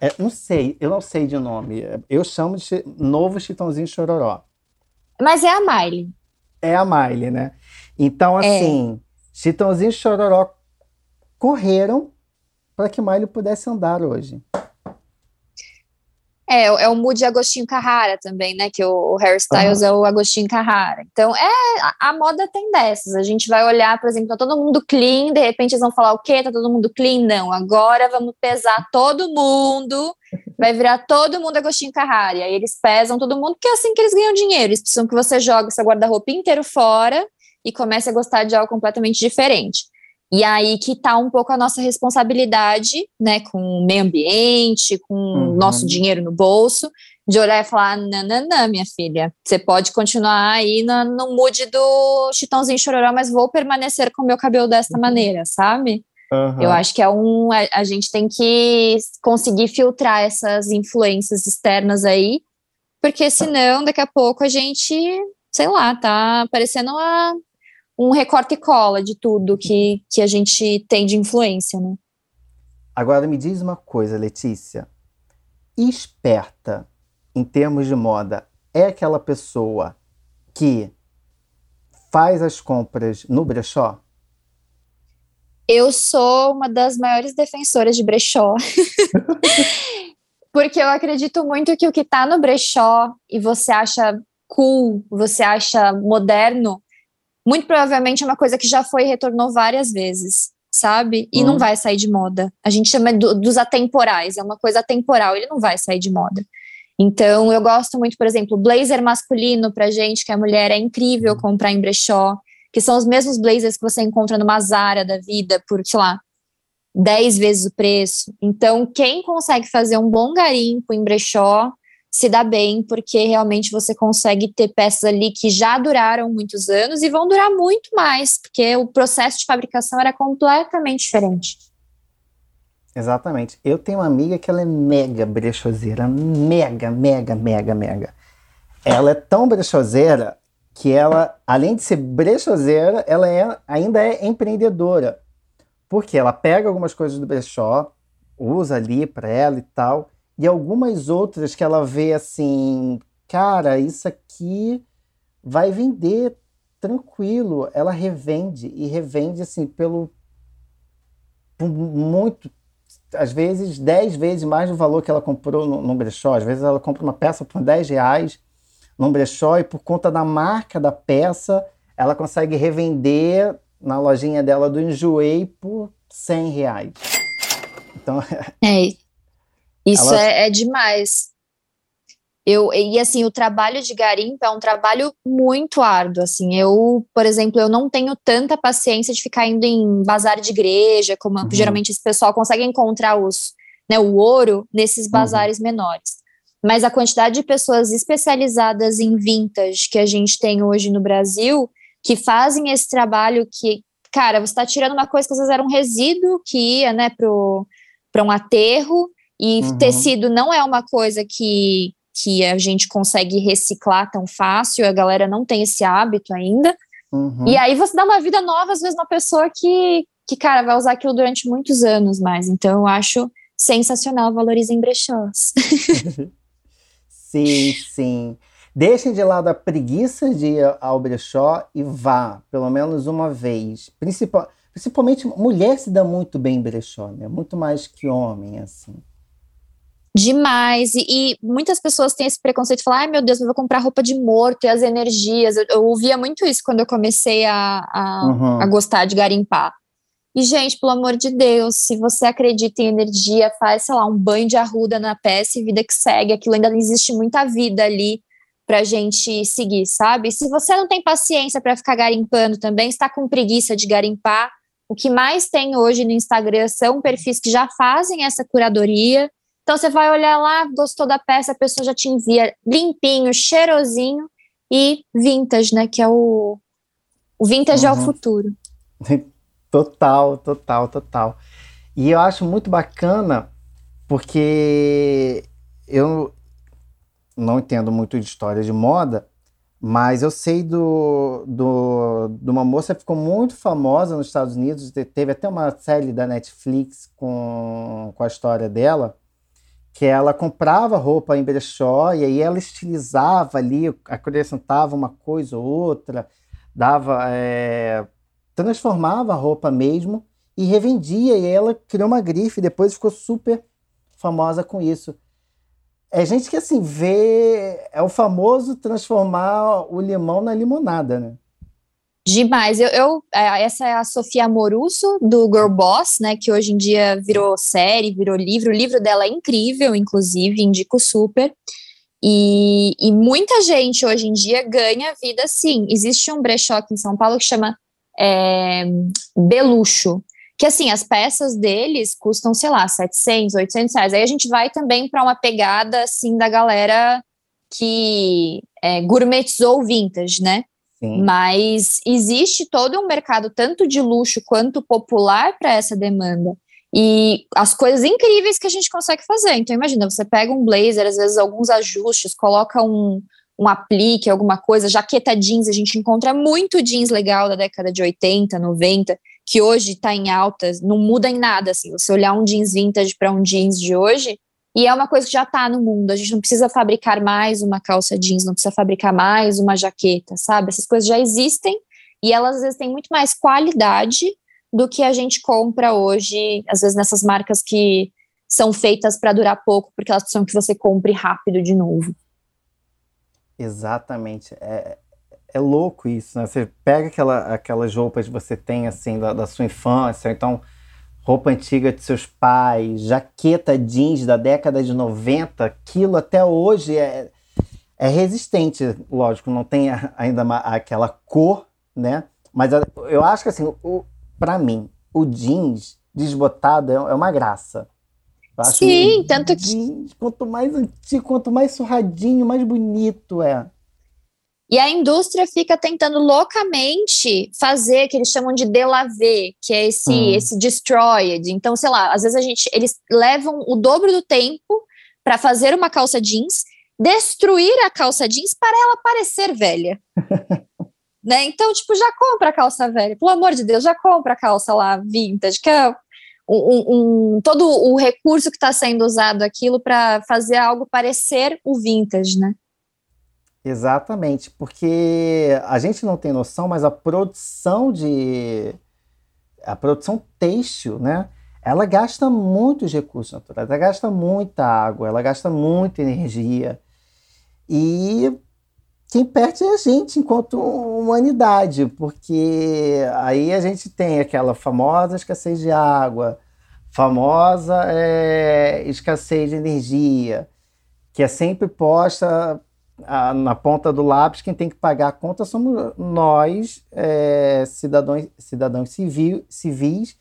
é? Não sei, eu não sei de nome. Eu chamo de novo Chitãozinho Chororó.
Mas é a Miley.
É a Miley, né? Então, é. assim, é. Chitãozinho Chororó correram para que Miley pudesse andar hoje.
É, é o mood Agostinho Carrara também, né? Que o, o hairstyles uhum. é o Agostinho Carrara. Então, é, a, a, moda tem dessas. A gente vai olhar, por exemplo, tá todo mundo clean, de repente eles vão falar o quê? Tá todo mundo clean? Não, agora vamos pesar todo mundo, vai virar todo mundo Agostinho Carrara. E aí eles pesam todo mundo, porque é assim que eles ganham dinheiro. Eles precisam que você jogue seu guarda-roupa inteiro fora e comece a gostar de algo completamente diferente. E aí que está um pouco a nossa responsabilidade, né, com o meio ambiente, com o uhum. nosso dinheiro no bolso, de olhar e falar, não, minha filha, você pode continuar aí no, no mood do chitãozinho chororó, mas vou permanecer com o meu cabelo desta uhum. maneira, sabe? Uhum. Eu acho que é um. A, a, gente tem que conseguir filtrar essas influências externas aí, porque senão daqui a pouco a gente, sei lá, tá parecendo uma, um recorte e cola de tudo que, que a gente tem de influência, né?
Agora me diz uma coisa, Letícia. Esperta em termos de moda é aquela pessoa que faz as compras no brechó?
Eu sou uma das maiores defensoras de brechó. Porque eu acredito muito que o que está no brechó e você acha cool, você acha moderno, muito provavelmente é uma coisa que já foi e retornou várias vezes, sabe? E uhum. não vai sair de moda. A gente chama do, dos atemporais, é uma coisa atemporal, ele não vai sair de moda. Então, eu gosto muito, por exemplo, blazer masculino pra gente, que a mulher é incrível uhum. comprar em brechó, que são os mesmos blazers que você encontra numa Zara da vida por, sei lá, 10 vezes o preço. Então, quem consegue fazer um bom garimpo em brechó se dá bem, porque realmente você consegue ter peças ali que já duraram muitos anos e vão durar muito mais, porque o processo de fabricação era completamente diferente.
Exatamente. Eu tenho uma amiga que ela é mega brechoseira, mega, mega, mega, mega. Ela é tão brechoseira que ela, além de ser brechoseira, ela é, ainda é empreendedora. Porque ela pega algumas coisas do brechó, usa ali para ela e tal, e algumas outras que ela vê assim, cara, isso aqui vai vender tranquilo. Ela revende e revende assim pelo muito, às vezes 10 vezes mais do valor que ela comprou no, no brechó. Às vezes ela compra uma peça por 10 reais no brechó e por conta da marca da peça ela consegue revender na lojinha dela do Enjoei por 100 reais.
Então, é, isso Ela... é, é demais. Eu, e assim, o trabalho de garimpo é um trabalho muito árduo, assim, eu, por exemplo, eu não tenho tanta paciência de ficar indo em bazar de igreja, como uhum. geralmente esse pessoal consegue encontrar os, né, o ouro nesses uhum. bazares uhum. menores. Mas a quantidade de pessoas especializadas em vintage que a gente tem hoje no Brasil, que fazem esse trabalho que, cara, você está tirando uma coisa que às vezes era um resíduo que ia, né, para um aterro, E uhum. tecido não é uma coisa que, que a gente consegue reciclar tão fácil, a galera não tem esse hábito ainda. Uhum. E aí você dá uma vida nova, às vezes, uma pessoa que, que, cara, vai usar aquilo durante muitos anos mais. Então, eu acho sensacional, valorizem brechós.
sim, sim. Deixem de lado a preguiça de ir ao brechó e vá, pelo menos uma vez. Principal, principalmente, mulher se dá muito bem em brechó, né? Muito mais que homem, assim.
Demais. E, e, muitas pessoas têm esse preconceito de falar: ai meu Deus, eu vou comprar roupa de morto e as energias. Eu, eu ouvia muito isso quando eu comecei a, a, uhum. a, gostar de garimpar. E, gente, pelo amor de Deus, se você acredita em energia, faz, sei lá, um banho de arruda na peça e vida que segue. Aquilo ainda existe muita vida ali para a gente seguir, sabe? Se você não tem paciência para ficar garimpando também, está com preguiça de garimpar, o que mais tem hoje no Instagram são perfis que já fazem essa curadoria. Então você vai olhar lá, gostou da peça, a pessoa já te envia limpinho, cheirosinho e vintage, né? Que é o, o vintage uhum. é o futuro.
Total, total, total. E eu acho muito bacana porque eu, não entendo muito de história de moda, mas eu sei do, do, de uma moça que ficou muito famosa nos Estados Unidos, teve até uma série da Netflix com, com a história dela, que ela comprava roupa em brechó e aí ela estilizava ali, acrescentava uma coisa ou outra, dava, é, transformava a roupa mesmo e revendia, e ela criou uma grife, depois ficou super famosa com isso é gente que assim vê é o famoso transformar o limão na limonada, né?
Demais. Eu, eu, é, essa é a Sofia Morusso, do Girl Boss, né? Que hoje em dia virou série, virou livro. O livro dela é incrível, inclusive, indico super. E, e muita gente hoje em dia ganha vida assim. Existe um brechó aqui em São Paulo que chama é, Beluxo, que assim, as peças deles custam, sei lá, 700, 800 reais. Aí a gente vai também para uma pegada, assim, da galera que é, gourmetizou o vintage, né? Mas existe todo um mercado, tanto de luxo quanto popular, para essa demanda. E as coisas incríveis que a gente consegue fazer. Então, imagina, você pega um blazer, às vezes alguns ajustes, coloca um, um aplique, alguma coisa, jaqueta jeans, a gente encontra muito jeans legal da década de 80, 90, que hoje está em alta, não muda em nada, assim, você olhar um jeans vintage para um jeans de hoje, e é uma coisa que já está no mundo, a gente não precisa fabricar mais uma calça jeans, não precisa fabricar mais uma jaqueta, sabe? Essas coisas já existem, e elas às vezes têm muito mais qualidade do que a gente compra hoje, às vezes nessas marcas que são feitas para durar pouco, porque elas precisam que você compre rápido de novo.
Exatamente. É, é louco isso, né? Você pega aquela, aquelas roupas que você tem, assim, da, da sua infância, então roupa antiga de seus pais, jaqueta jeans da década de 90, aquilo até hoje é, é resistente, lógico, não tem ainda aquela cor, né? Mas eu acho que, assim, para mim, o jeans desbotado é, é uma graça.
Sim, tanto que.
Quanto mais antigo, quanto mais surradinho, mais bonito é.
E a indústria fica tentando loucamente fazer que eles chamam de delaver, que é esse hum. esse destroyed. Então, sei lá, às vezes a gente eles levam o dobro do tempo para fazer uma calça jeans, destruir a calça jeans para ela parecer velha. né? Então, tipo, já compra a calça velha. Pelo amor de Deus, já compra a calça lá vintage, que é um, um todo o recurso que está sendo usado aquilo para fazer algo parecer o vintage, né?
Exatamente, porque a gente não tem noção, mas a produção de a produção têxtil, né? Ela gasta muitos recursos naturais, ela gasta muita água, ela gasta muita energia. E quem perde é a gente enquanto humanidade, porque aí a gente tem aquela famosa escassez de água, famosa é, escassez de energia, que é sempre posta a, na ponta do lápis, quem tem que pagar a conta somos nós, é, cidadãos, cidadãos civil, civis,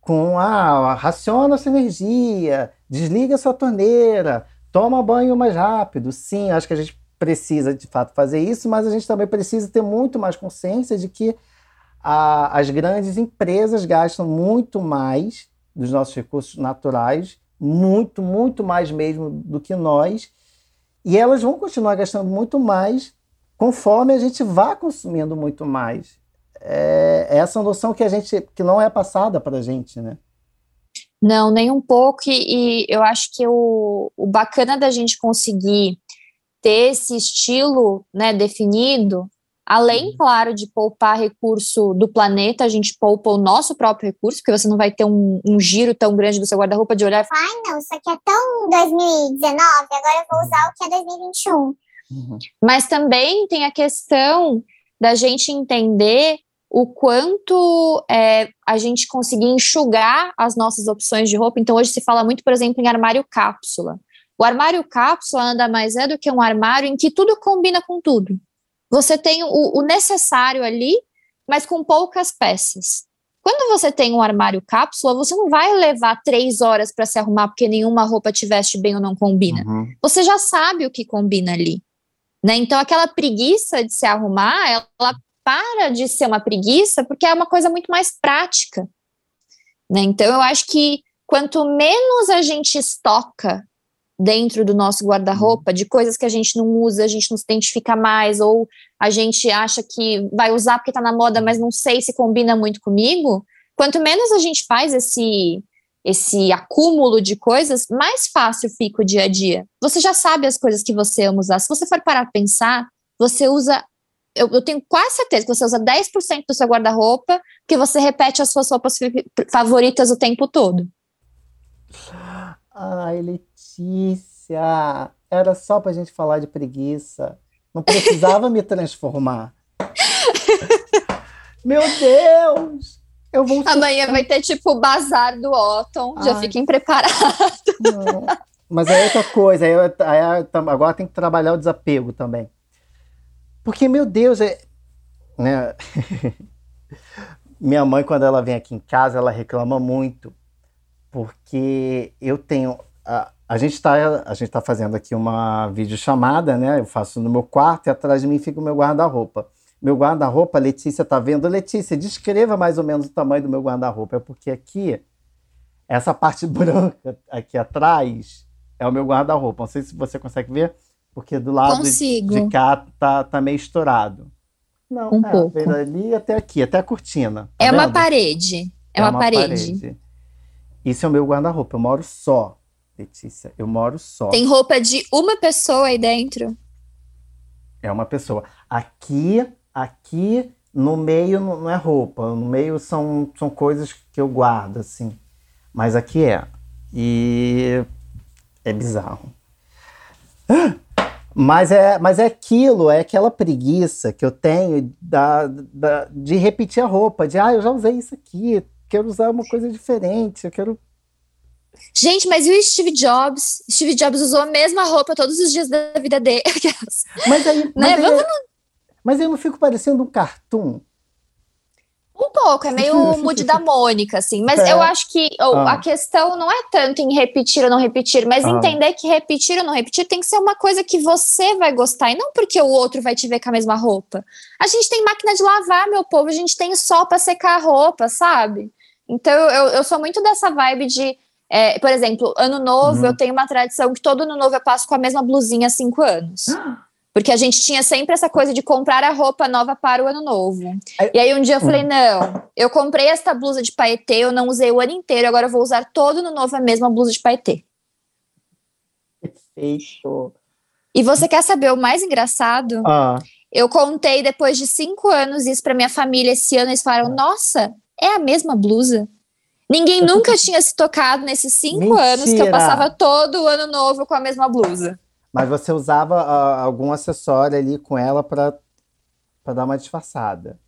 com a ah, raciona sua energia, desliga sua torneira, toma banho mais rápido. Sim, acho que a gente precisa de fato fazer isso, mas a gente também precisa ter muito mais consciência de que a, as grandes empresas gastam muito mais dos nossos recursos naturais muito, muito mais mesmo do que nós, e elas vão continuar gastando muito mais conforme a gente vá consumindo muito mais. É, é essa noção que a gente que não é passada para a gente, né?
Não, nem um pouco, e, e eu acho que o, o bacana da gente conseguir ter esse estilo né, definido Além, claro, de poupar recurso do planeta, a gente poupa o nosso próprio recurso, porque você não vai ter um, um giro tão grande do seu guarda-roupa de olhar e
falar: ai, não, isso aqui é tão 2019, agora eu vou usar o que é 2021.
Uhum. Mas também tem a questão da gente entender o quanto é, a gente conseguir enxugar as nossas opções de roupa. Então, hoje se fala muito, por exemplo, em armário cápsula. O armário cápsula nada mais é do que um armário em que tudo combina com tudo. Você tem o, o necessário ali, mas com poucas peças. Quando você tem um armário cápsula, você não vai levar três horas para se arrumar porque nenhuma roupa te veste bem ou não combina. Uhum. Você já sabe o que combina ali. Né? Então, aquela preguiça de se arrumar, ela para de ser uma preguiça porque é uma coisa muito mais prática. Né? Então, eu acho que quanto menos a gente estoca dentro do nosso guarda-roupa, de coisas que a gente não usa, a gente não se identifica mais, ou a gente acha que vai usar porque tá na moda, mas não sei se combina muito comigo, quanto menos a gente faz esse esse acúmulo de coisas, mais fácil fica o dia a dia. Você já sabe as coisas que você ama usar. Se você for parar para pensar, você usa eu, eu, tenho quase certeza que você usa 10% do seu guarda-roupa, que você repete as suas roupas favoritas o tempo todo.
Ai, Letícia, era só pra gente falar de preguiça. Não precisava me transformar. Meu Deus! Eu vou
Amanhã vai ter tipo o bazar do Otton. Ai. Já fiquem preparados.
Não. Mas é outra coisa. Aí, aí, agora tem que trabalhar o desapego também. Porque, meu Deus, é. Né? Minha mãe, quando ela vem aqui em casa, ela reclama muito porque eu tenho. A, a gente está a gente tá fazendo aqui uma videochamada, né? Eu faço no meu quarto e atrás de mim fica o meu guarda-roupa. Meu guarda-roupa, Letícia tá vendo. Letícia, descreva mais ou menos o tamanho do meu guarda-roupa. É porque aqui, essa parte branca aqui atrás é o meu guarda-roupa. Não sei se você consegue ver, porque do lado Consigo. de cá tá, tá meio estourado.
Não, um é, pouco.
ali até aqui, até a cortina.
Tá é vendo? uma parede. É, é uma, uma parede. parede.
Isso é o meu guarda-roupa. Eu moro só, Letícia. Eu moro só.
Tem roupa de uma pessoa aí dentro?
É uma pessoa. Aqui, aqui no meio não é roupa. No meio são, são coisas que eu guardo, assim. Mas aqui é. E é bizarro. Mas é, mas é aquilo, é aquela preguiça que eu tenho da, da, de repetir a roupa, de ah, eu já usei isso aqui, quero usar uma coisa diferente, eu quero.
Gente, mas e o Steve Jobs? Steve Jobs usou a mesma roupa todos os dias da vida dele.
Mas aí, mas, né? aí, mas eu não fico parecendo um cartoon.
Um pouco, é meio Moody da Mônica, assim. Mas é. eu acho que oh, ah. a questão não é tanto em repetir ou não repetir, mas ah. entender que repetir ou não repetir tem que ser uma coisa que você vai gostar e não porque o outro vai te ver com a mesma roupa. A gente tem máquina de lavar, meu povo, a gente tem sol para secar a roupa, sabe? Então eu, eu sou muito dessa vibe de. É, por exemplo, ano novo, uhum. eu tenho uma tradição que todo ano novo eu passo com a mesma blusinha há cinco anos. Porque a gente tinha sempre essa coisa de comprar a roupa nova para o ano novo. E aí um dia eu falei: hum. não, eu comprei esta blusa de paetê, eu não usei o ano inteiro, agora eu vou usar todo ano novo a mesma blusa de paetê.
Perfeito.
E você quer saber o mais engraçado?
Ah.
Eu contei depois de cinco anos isso para minha família esse ano, eles falaram: nossa, é a mesma blusa. Ninguém nunca tinha se tocado nesses cinco Mentira. anos que eu passava todo o ano novo com a mesma blusa.
Mas você usava uh, algum acessório ali com ela para dar uma disfarçada?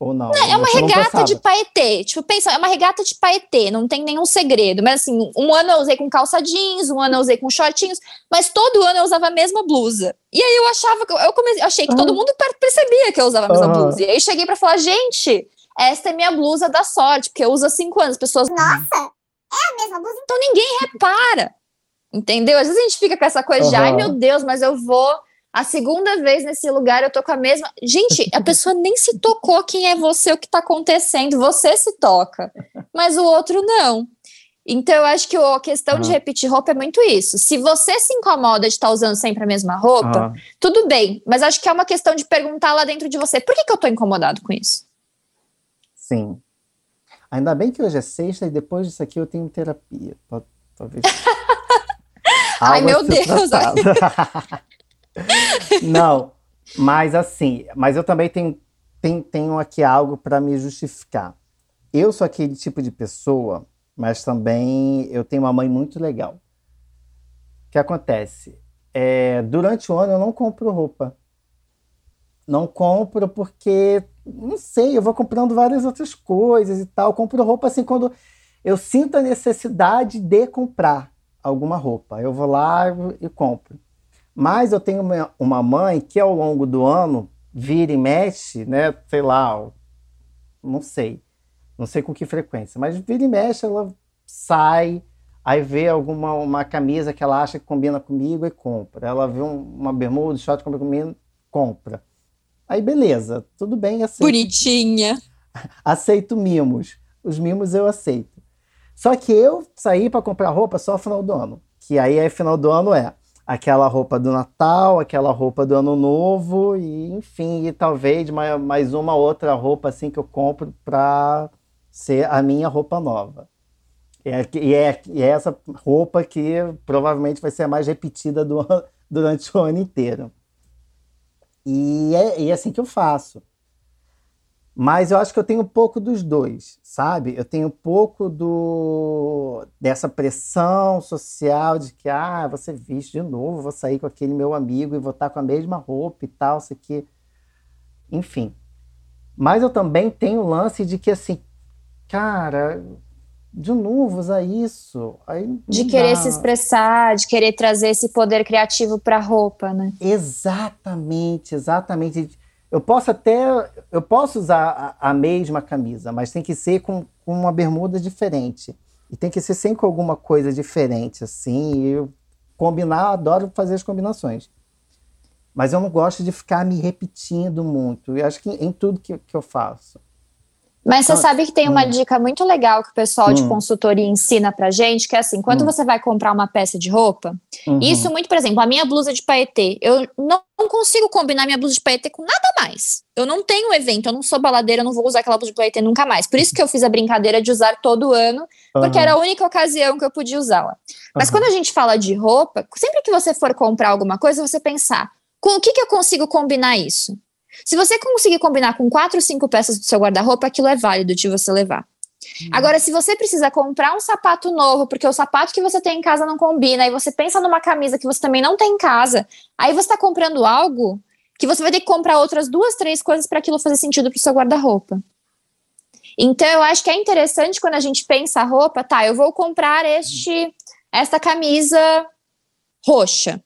Ou não?
não é uma regata de paetê. Tipo, pensa, é uma regata de paetê, não tem nenhum segredo. Mas assim, um ano eu usei com calça jeans, um ano eu usei com shortinhos, mas todo ano eu usava a mesma blusa. E aí eu achava que eu comecei, eu achei que todo mundo percebia que eu usava a mesma blusa. E aí cheguei para falar, gente, esta é minha blusa da sorte, porque eu uso há cinco anos. As pessoas.
Nossa, é a mesma blusa?
Então ninguém repara. Entendeu? Às vezes a gente fica com essa coisa uhum. de, ai meu Deus, mas eu vou a segunda vez nesse lugar, eu tô com a mesma. Gente, a pessoa nem se tocou quem é você, o que tá acontecendo. Você se toca, mas o outro não. Então, eu acho que a questão
Ah.
de repetir roupa é muito isso. Se você se incomoda de estar usando sempre a mesma roupa,
Ah,
tudo bem. Mas acho que é uma questão de perguntar lá dentro de você: por que, que eu tô incomodado com isso?
Sim. Ainda bem que hoje é sexta e depois disso aqui eu tenho terapia. Tal- Talvez.
Ai, meu
ser
Deus.
Não, mas assim, mas eu também tenho, tenho, tenho aqui algo para me justificar. Eu sou aquele tipo de pessoa, mas também eu tenho uma mãe muito legal. O que acontece? É, durante o ano eu não compro roupa. Não compro porque, não sei, eu vou comprando várias outras coisas e tal. Compro roupa assim quando eu sinto a necessidade de comprar alguma roupa. Eu vou lá e compro. Mas eu tenho uma- mãe que ao longo do ano vira e mexe, né? Sei lá, não sei. Não sei com que frequência, mas vira e mexe, ela sai, aí vê alguma uma camisa que ela acha que combina comigo e compra. Ela vê um- uma bermuda, short que combina comigo, compra. Aí beleza, tudo bem, aceito
Bonitinha.
aceito mimos. Os mimos eu aceito. Só que eu saí para comprar roupa só final do ano. Que aí é final do ano é aquela roupa do Natal, aquela roupa do Ano Novo e enfim, e talvez mais, uma outra roupa assim que eu compro para ser a minha roupa nova. E é, e é, e é essa roupa que provavelmente vai ser a mais repetida do an- durante o ano inteiro. E é, e é assim que eu faço. Mas eu acho que eu tenho um pouco dos dois, sabe? Eu tenho um pouco do dessa pressão social de que, ah, vou ser visto de novo, vou sair com aquele meu amigo e vou estar com a mesma roupa e tal, isso aqui. Enfim. Mas eu também tenho o lance de que, assim, cara, de novo usar isso. Aí
De querer
dá.
se expressar, de querer trazer esse poder criativo pra roupa, né?
Exatamente, exatamente. Eu posso até, eu posso usar a, a mesma camisa, mas tem que ser com, com uma bermuda diferente. E tem que ser sempre com alguma coisa diferente, assim. E eu combinar, adoro fazer as combinações. Mas eu não gosto de ficar me repetindo muito. Eu acho que em tudo que, que eu faço.
Mas você
Ah,
sabe que tem uma
hum.
dica muito legal que o pessoal de
Hum.
consultoria ensina pra gente, que é assim, quando
Hum.
você vai comprar uma peça de roupa,
Uhum.
isso muito, por exemplo, a minha blusa de paetê, eu não consigo combinar minha blusa de paetê com nada mais. Eu não tenho evento, eu não sou baladeira, eu não vou usar aquela blusa de paetê nunca mais. Por isso que eu fiz a brincadeira de usar todo ano, porque
Aham,
era a única ocasião que eu podia usá-la. Mas
aham.
quando a gente fala de roupa, sempre que você for comprar alguma coisa, você pensar, com o que, que eu consigo combinar isso? Se você conseguir combinar com quatro, cinco peças do seu guarda-roupa, aquilo é válido de você levar. Agora, se você precisa comprar um sapato novo, porque o sapato que você tem em casa não combina, e você pensa numa camisa que você também não tem em casa, aí você está comprando algo que você vai ter que comprar outras duas, três coisas para aquilo fazer sentido para o seu guarda-roupa. Então, eu acho que é interessante quando a gente pensa a roupa, tá, eu vou comprar este, esta camisa roxa.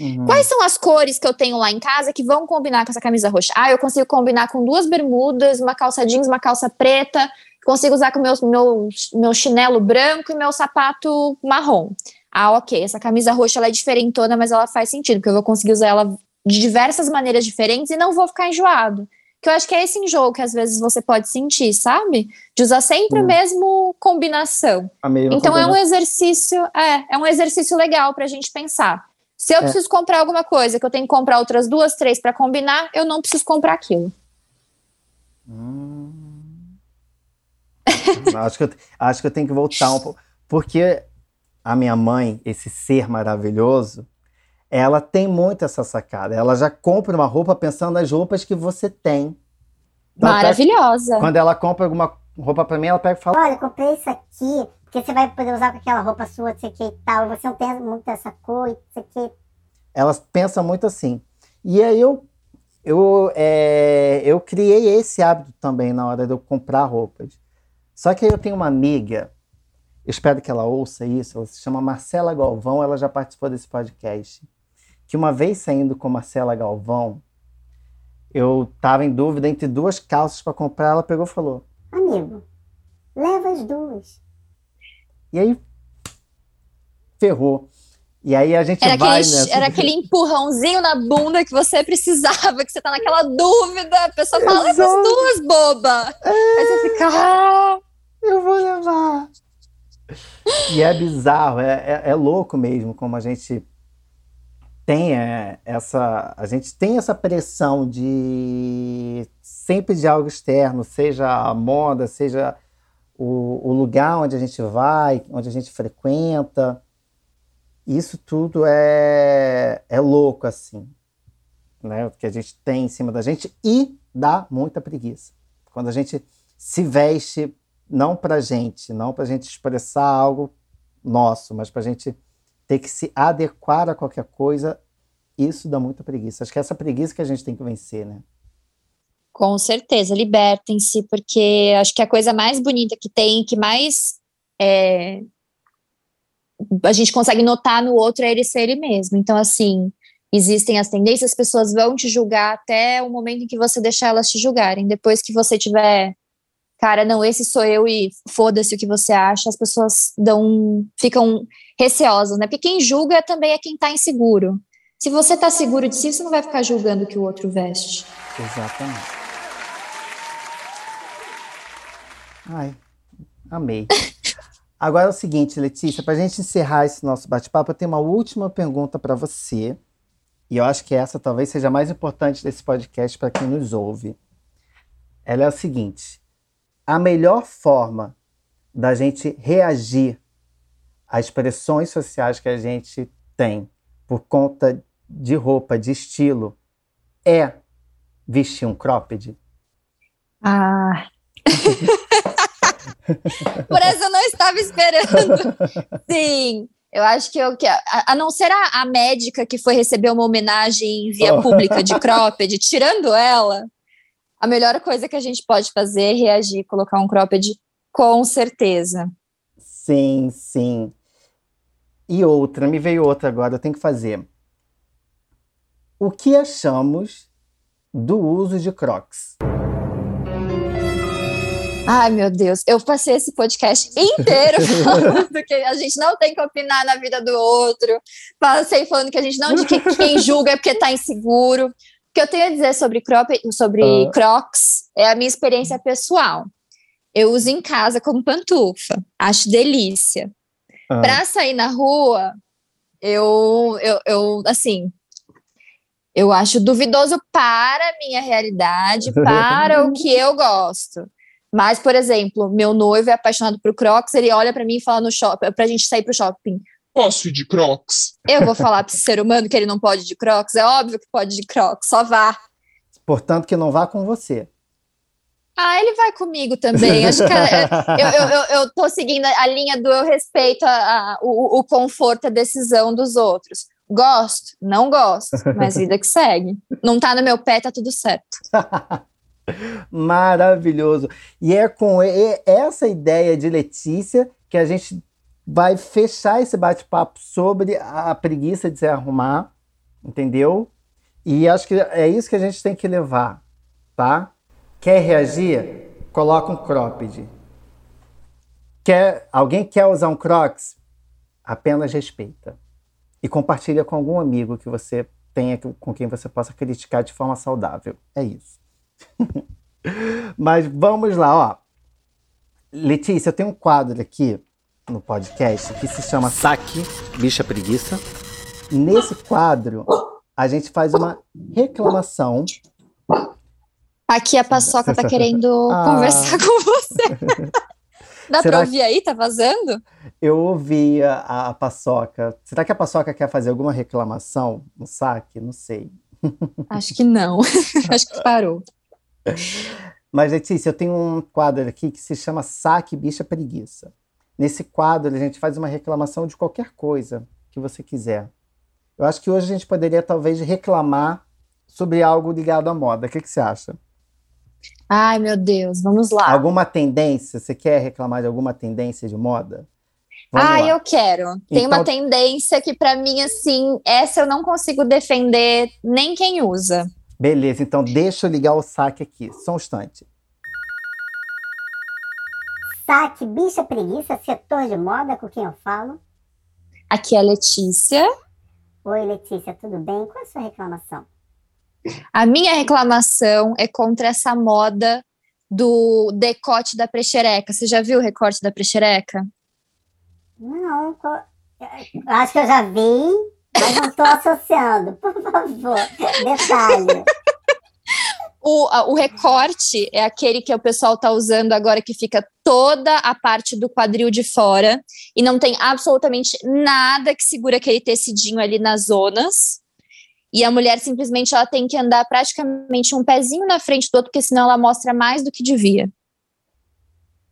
Uhum.
Quais são as cores que eu tenho lá em casa que vão combinar com essa camisa roxa? Ah, eu consigo combinar com duas bermudas, uma calça jeans, uma calça preta, consigo usar com meu, meu, meu chinelo branco e meu sapato marrom. Ah, ok, essa camisa roxa ela é diferentona, mas ela faz sentido, porque eu vou conseguir usar ela de diversas maneiras diferentes e não vou ficar enjoado. Que eu acho que é esse enjoo que às vezes você pode sentir, sabe? De usar sempre a
Hum.
mesma combinação.
A mesma
Então é um
combinação.
exercício, é, é um exercício legal pra gente pensar. Se eu
É.
preciso comprar alguma coisa, que eu tenho que comprar outras duas, três pra combinar, eu não preciso comprar aquilo.
Hum. acho, que eu, acho que eu tenho que voltar um pouco. Porque a minha mãe, esse ser maravilhoso, ela tem muito essa sacada. Ela já compra uma roupa pensando nas roupas que você tem. Então,
Maravilhosa.
Quando ela compra alguma roupa pra mim, ela pega e fala:
Olha, eu comprei isso aqui, porque você vai poder usar com aquela roupa sua, não sei o que e tal. Você não tem muito essa cor, não sei o que.
Ela pensa muito assim. E aí eu, eu, é, eu criei esse hábito também na hora de eu comprar roupas. Só que aí eu tenho uma amiga, espero que ela ouça isso, ela se chama Marcela Galvão, ela já participou desse podcast. Que uma vez saindo com Marcela Galvão, eu estava em dúvida entre duas calças para comprar, ela pegou e falou.
Amigo, leva as duas.
E aí ferrou. E aí a gente
Era
vai
aquele,
nessa.
era aquele empurrãozinho na bunda que você precisava, que você tá naquela dúvida, a pessoa fala, leva as
Exato.
duas, boba. Aí você fica, ah,
Eu vou levar. E é bizarro, é, é, é louco mesmo como a gente tem é, essa a gente tem essa pressão de sempre de algo externo, seja a moda, seja o, o lugar onde a gente vai, onde a gente frequenta. Isso tudo é, é louco, assim, né? O que a gente tem em cima da gente e dá muita preguiça. Quando a gente se veste não para gente, não para gente expressar algo nosso, mas para gente ter que se adequar a qualquer coisa, isso dá muita preguiça. Acho que é essa preguiça que a gente tem que vencer, né?
Com certeza, libertem-se, porque acho que a coisa mais bonita que tem, que mais é, a gente consegue notar no outro é ele ser ele mesmo. Então, assim, existem as tendências, as pessoas vão te julgar até o momento em que você deixar elas te julgarem. Depois que você tiver, cara, não, esse sou eu e foda-se o que você acha, as pessoas dão, ficam receosas, né? Porque quem julga também é quem tá inseguro. Se você tá seguro de si, você não vai ficar julgando o que o outro veste.
Exatamente. Ai, amei. Agora é o seguinte, Letícia, para a gente encerrar esse nosso bate-papo, eu tenho uma última pergunta para você. E eu acho que essa talvez seja a mais importante desse podcast para quem nos ouve. Ela é a seguinte: a melhor forma da gente reagir às pressões sociais que a gente tem por conta de roupa, de estilo, é vestir um cropped?
Ah. Por essa eu não estava esperando. Sim, eu acho que eu que a, a não ser a, a, médica que foi receber uma homenagem via oh. pública de cropped, tirando ela, a melhor coisa que a gente pode fazer é reagir, colocar um cropped com certeza.
Sim, sim. E outra, me veio outra agora, eu tenho que fazer. O que achamos do uso de Crocs?
Ai, meu Deus, eu passei esse podcast inteiro falando que a gente não tem que opinar na vida do outro. Passei falando que a gente não de que quem julga é porque está inseguro. O que eu tenho a dizer sobre, crop, sobre uh. Crocs é a minha experiência pessoal. Eu uso em casa como pantufa, acho delícia. Uh. Para sair na rua, eu, eu, eu, assim, eu acho duvidoso para a minha realidade, para o que eu gosto. Mas, por exemplo, meu noivo é apaixonado por Crocs, ele olha para mim e fala no shopping, pra gente sair pro shopping.
Posso ir de Crocs?
Eu vou falar pro ser humano que ele não pode ir de Crocs? É óbvio que pode ir de Crocs, só vá.
Portanto, que não vá com você.
Ah, ele vai comigo também. Acho que é, eu, eu, eu, eu tô seguindo a linha do eu respeito a, a, o, o conforto, a decisão dos outros. Gosto? Não gosto, mas vida que segue. Não tá no meu pé, tá tudo certo.
Maravilhoso. E é com essa ideia de Letícia que a gente vai fechar esse bate-papo sobre a preguiça de se arrumar, entendeu? E acho que é isso que a gente tem que levar, tá? Quer reagir? Coloca um cropped. Quer, alguém quer usar um crocs? Apenas respeita. E compartilha com algum amigo que você tenha com quem você possa criticar de forma saudável. É isso. Mas vamos lá, ó. Letícia, eu tenho um quadro aqui no podcast que se chama Saque Bicha Preguiça. Nesse quadro, a gente faz uma reclamação.
Aqui a Paçoca tá querendo ah. conversar com você. Dá Será pra ouvir aí? Tá vazando?
Eu ouvi a, a Paçoca. Será que a Paçoca quer fazer alguma reclamação no saque? Não sei.
Acho que não. Acho que parou.
Mas, Letícia, eu tenho um quadro aqui que se chama Saque Bicha Preguiça. Nesse quadro, a gente faz uma reclamação de qualquer coisa que você quiser. Eu acho que hoje a gente poderia, talvez, reclamar sobre algo ligado à moda. O que, que você acha?
Ai, meu Deus, vamos lá.
Alguma tendência? Você quer reclamar de alguma tendência de moda?
Vamos ah, lá. eu quero. Tem então... uma tendência que, para mim, assim, essa eu não consigo defender nem quem usa.
Beleza, então deixa eu ligar o saque aqui, só um instante.
Saque, bicha preguiça, setor de moda, com quem eu falo?
Aqui é a Letícia.
Oi, Letícia, tudo bem? Qual é a sua reclamação?
A minha reclamação é contra essa moda do decote da prexereca. Você já viu o recorte da prexereca?
Não, eu acho que eu já vi, mas não estou associando. Por favor, detalhe.
O, o recorte é aquele que o pessoal tá usando agora, que fica toda a parte do quadril de fora e não tem absolutamente nada que segura aquele tecidinho ali nas zonas. E a mulher simplesmente ela tem que andar praticamente um pezinho na frente do outro, porque senão ela mostra mais do que devia.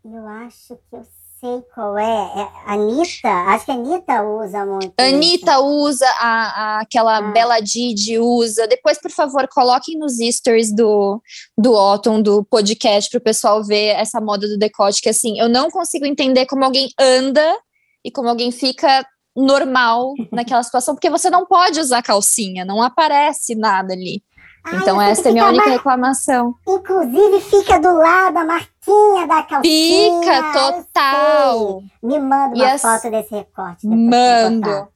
Eu acho que eu sei qual é. é Anitta, acho que a Anitta usa muito.
A
isso.
Anitta usa, a, a- aquela
Ah.
Bela Didi usa. Depois, por favor, coloquem nos stories do, do Otton, do podcast, para o pessoal ver essa moda do decote, que assim, eu não consigo entender como alguém anda e como alguém fica normal naquela situação, porque você não pode usar calcinha, não aparece nada ali.
Ai,
Então, essa é a minha
mar-
reclamação.
Inclusive, fica do lado a marquinha da calcinha.
Fica total.
Me manda uma
as-
foto desse recorte.
Mando.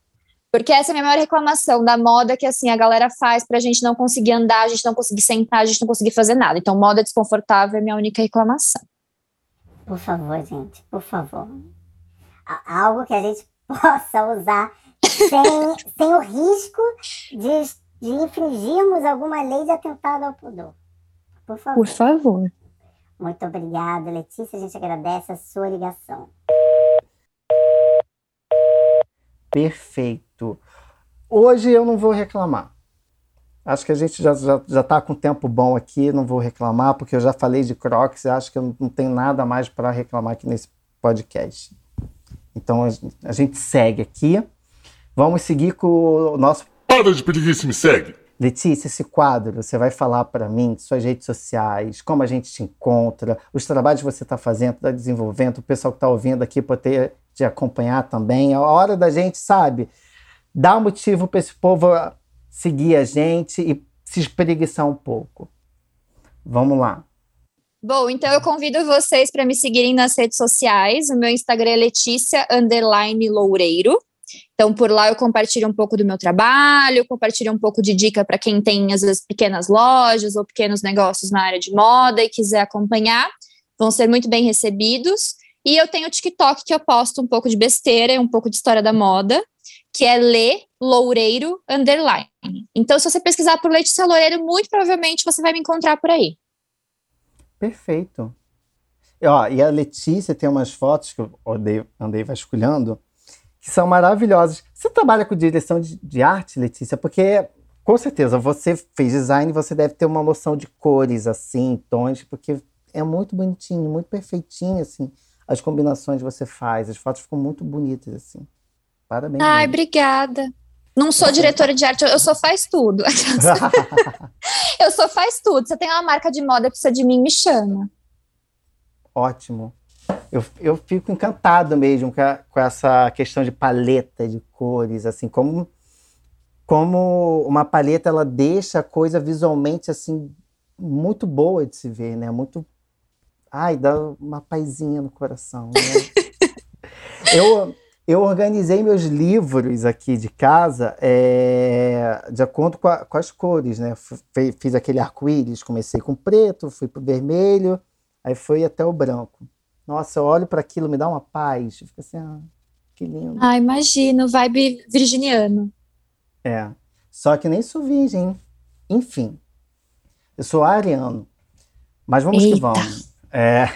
Porque essa é a minha maior reclamação da moda que assim a galera faz pra gente não conseguir andar, a gente não conseguir sentar, a gente não conseguir fazer nada. Então, moda desconfortável é a minha única reclamação.
Por favor, gente, por favor. Algo que a gente possa usar sem, sem o risco de, de infringirmos alguma lei de atentado ao pudor. Por favor.
favor.
Muito obrigada, Letícia. A gente agradece a sua ligação.
Perfeito. Hoje eu não vou reclamar. Acho que a gente já, já, já tá com tempo bom aqui, não vou reclamar, porque eu já falei de Crocs e acho que eu não tenho nada mais para reclamar aqui nesse podcast. Então a, a gente segue aqui. Vamos seguir com o nosso
Para de preguiça me segue.
Letícia, esse quadro, você vai falar para mim suas redes sociais, como a gente te encontra, os trabalhos que você está fazendo, está desenvolvendo, o pessoal que está ouvindo aqui poder te acompanhar também. A hora da gente, sabe, dar um motivo para esse povo seguir a gente e se espreguiçar um pouco. Vamos lá.
Bom, então eu convido vocês para me seguirem nas redes sociais. O meu Instagram é Letícia underline Loureiro. Então, por lá eu compartilho um pouco do meu trabalho, compartilho um pouco de dica para quem tem, às vezes, pequenas lojas ou pequenos negócios na área de moda e quiser acompanhar. Vão ser muito bem recebidos. E eu tenho o TikTok que eu posto um pouco de besteira, um pouco de história da moda, que é Le Loureiro Underline. Então, se você pesquisar por Letícia Loureiro, muito provavelmente você vai me encontrar por aí.
Perfeito. E, ó, e a Letícia tem umas fotos que eu andei, andei vasculhando que são maravilhosas. Você trabalha com direção de, de arte, Letícia? Porque, com certeza, você fez design, você deve ter uma noção de cores, assim, tons, porque é muito bonitinho, muito perfeitinho, assim, as combinações que você faz. As fotos ficam muito bonitas, assim. Parabéns.
Ai, obrigada. Não sou diretora de arte, eu só faz tudo. eu só faz tudo. Você tem uma marca de moda, precisa de mim, me chama.
Ótimo. Eu, eu fico encantado mesmo com, a- com essa questão de paleta de cores, assim, como, como uma paleta ela deixa a coisa visualmente assim muito boa de se ver, né? Muito, ai, dá uma paizinha no coração, né? eu, eu organizei meus livros aqui de casa é, de acordo com, a- com as cores, né? F- fe- Fiz aquele arco-íris, comecei com preto, fui pro vermelho, aí foi até o branco. Nossa, eu olho para aquilo, me dá uma paz. Eu fico assim, ah, que lindo.
Ah, imagino, vibe virginiano.
É. Só que nem sou virgem. Enfim. Eu sou ariano. Mas vamos que
Eita.
vamos. É.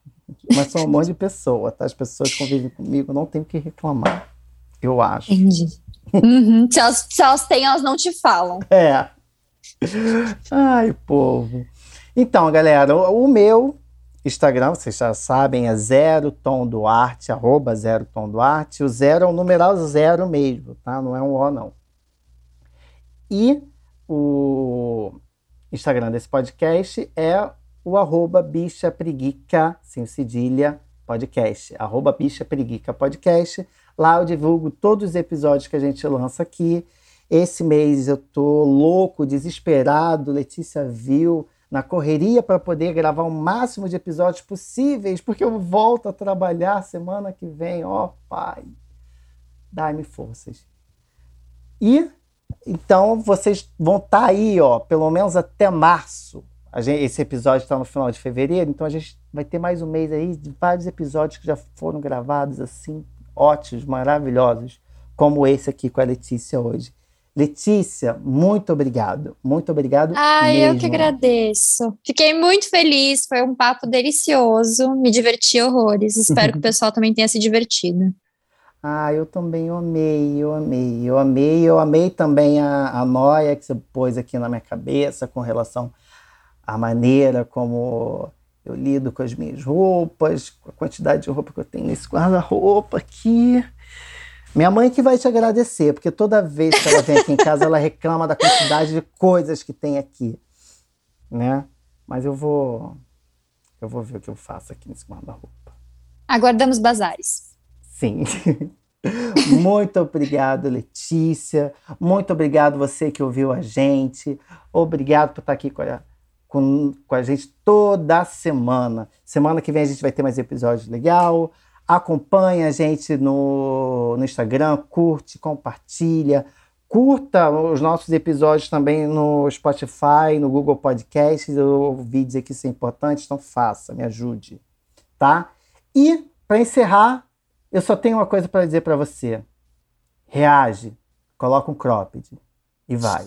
Mas sou um monte de pessoa, tá? As pessoas que convivem comigo não tem o que reclamar. Eu acho.
Entendi. Uhum. Se, elas, se elas têm, elas não te falam.
É. Ai, povo. Então, galera, o, o meu Instagram, vocês já sabem, é zero tom do arte, arroba zero tom do arte. O zero é o numeral zero mesmo, tá? Não é um O, não. E o Instagram desse podcast é o arroba bicha preguica, sem cedilha, podcast. Arroba bicha preguica podcast. Lá eu divulgo todos os episódios que a gente lança aqui. Esse mês eu tô louco, desesperado. Letícia viu na correria para poder gravar o máximo de episódios possíveis, porque eu volto a trabalhar semana que vem. Ó, pai, dai-me forças. E então vocês vão estar aí, ó, pelo menos até março. Gente- esse episódio está no final de fevereiro, então a gente vai ter mais um mês aí de vários episódios que já foram gravados assim ótimos, maravilhosos, como esse aqui com a Letícia hoje. Letícia, muito obrigado. Muito obrigado.
Ah, eu que agradeço. Fiquei muito feliz, foi um papo delicioso, me diverti horrores. Espero que o pessoal também tenha se divertido.
Ah, eu também amei, eu amei, eu amei, eu amei também a, a noia que você pôs aqui na minha cabeça com relação à maneira como eu lido com as minhas roupas, com a quantidade de roupa que eu tenho nesse guarda-roupa aqui. Minha mãe que vai te agradecer, porque toda vez que ela vem aqui em casa, ela reclama da quantidade de coisas que tem aqui, né? Mas eu vou, eu vou ver o que eu faço aqui nesse guarda-roupa.
Aguardamos bazares.
Sim. Muito obrigado, Letícia. Muito obrigado você que ouviu a gente. Obrigado por estar aqui com a, com, com a gente toda semana. Semana que vem a gente vai ter mais episódios legal. Acompanha a gente no, no Instagram, curte, compartilha. Curta os nossos episódios também no Spotify, no Google Podcasts. Eu ouvi dizer que isso é importante, então faça, me ajude, tá? E, para encerrar, eu só tenho uma coisa para dizer para você. Reage, coloca um cropped e vai.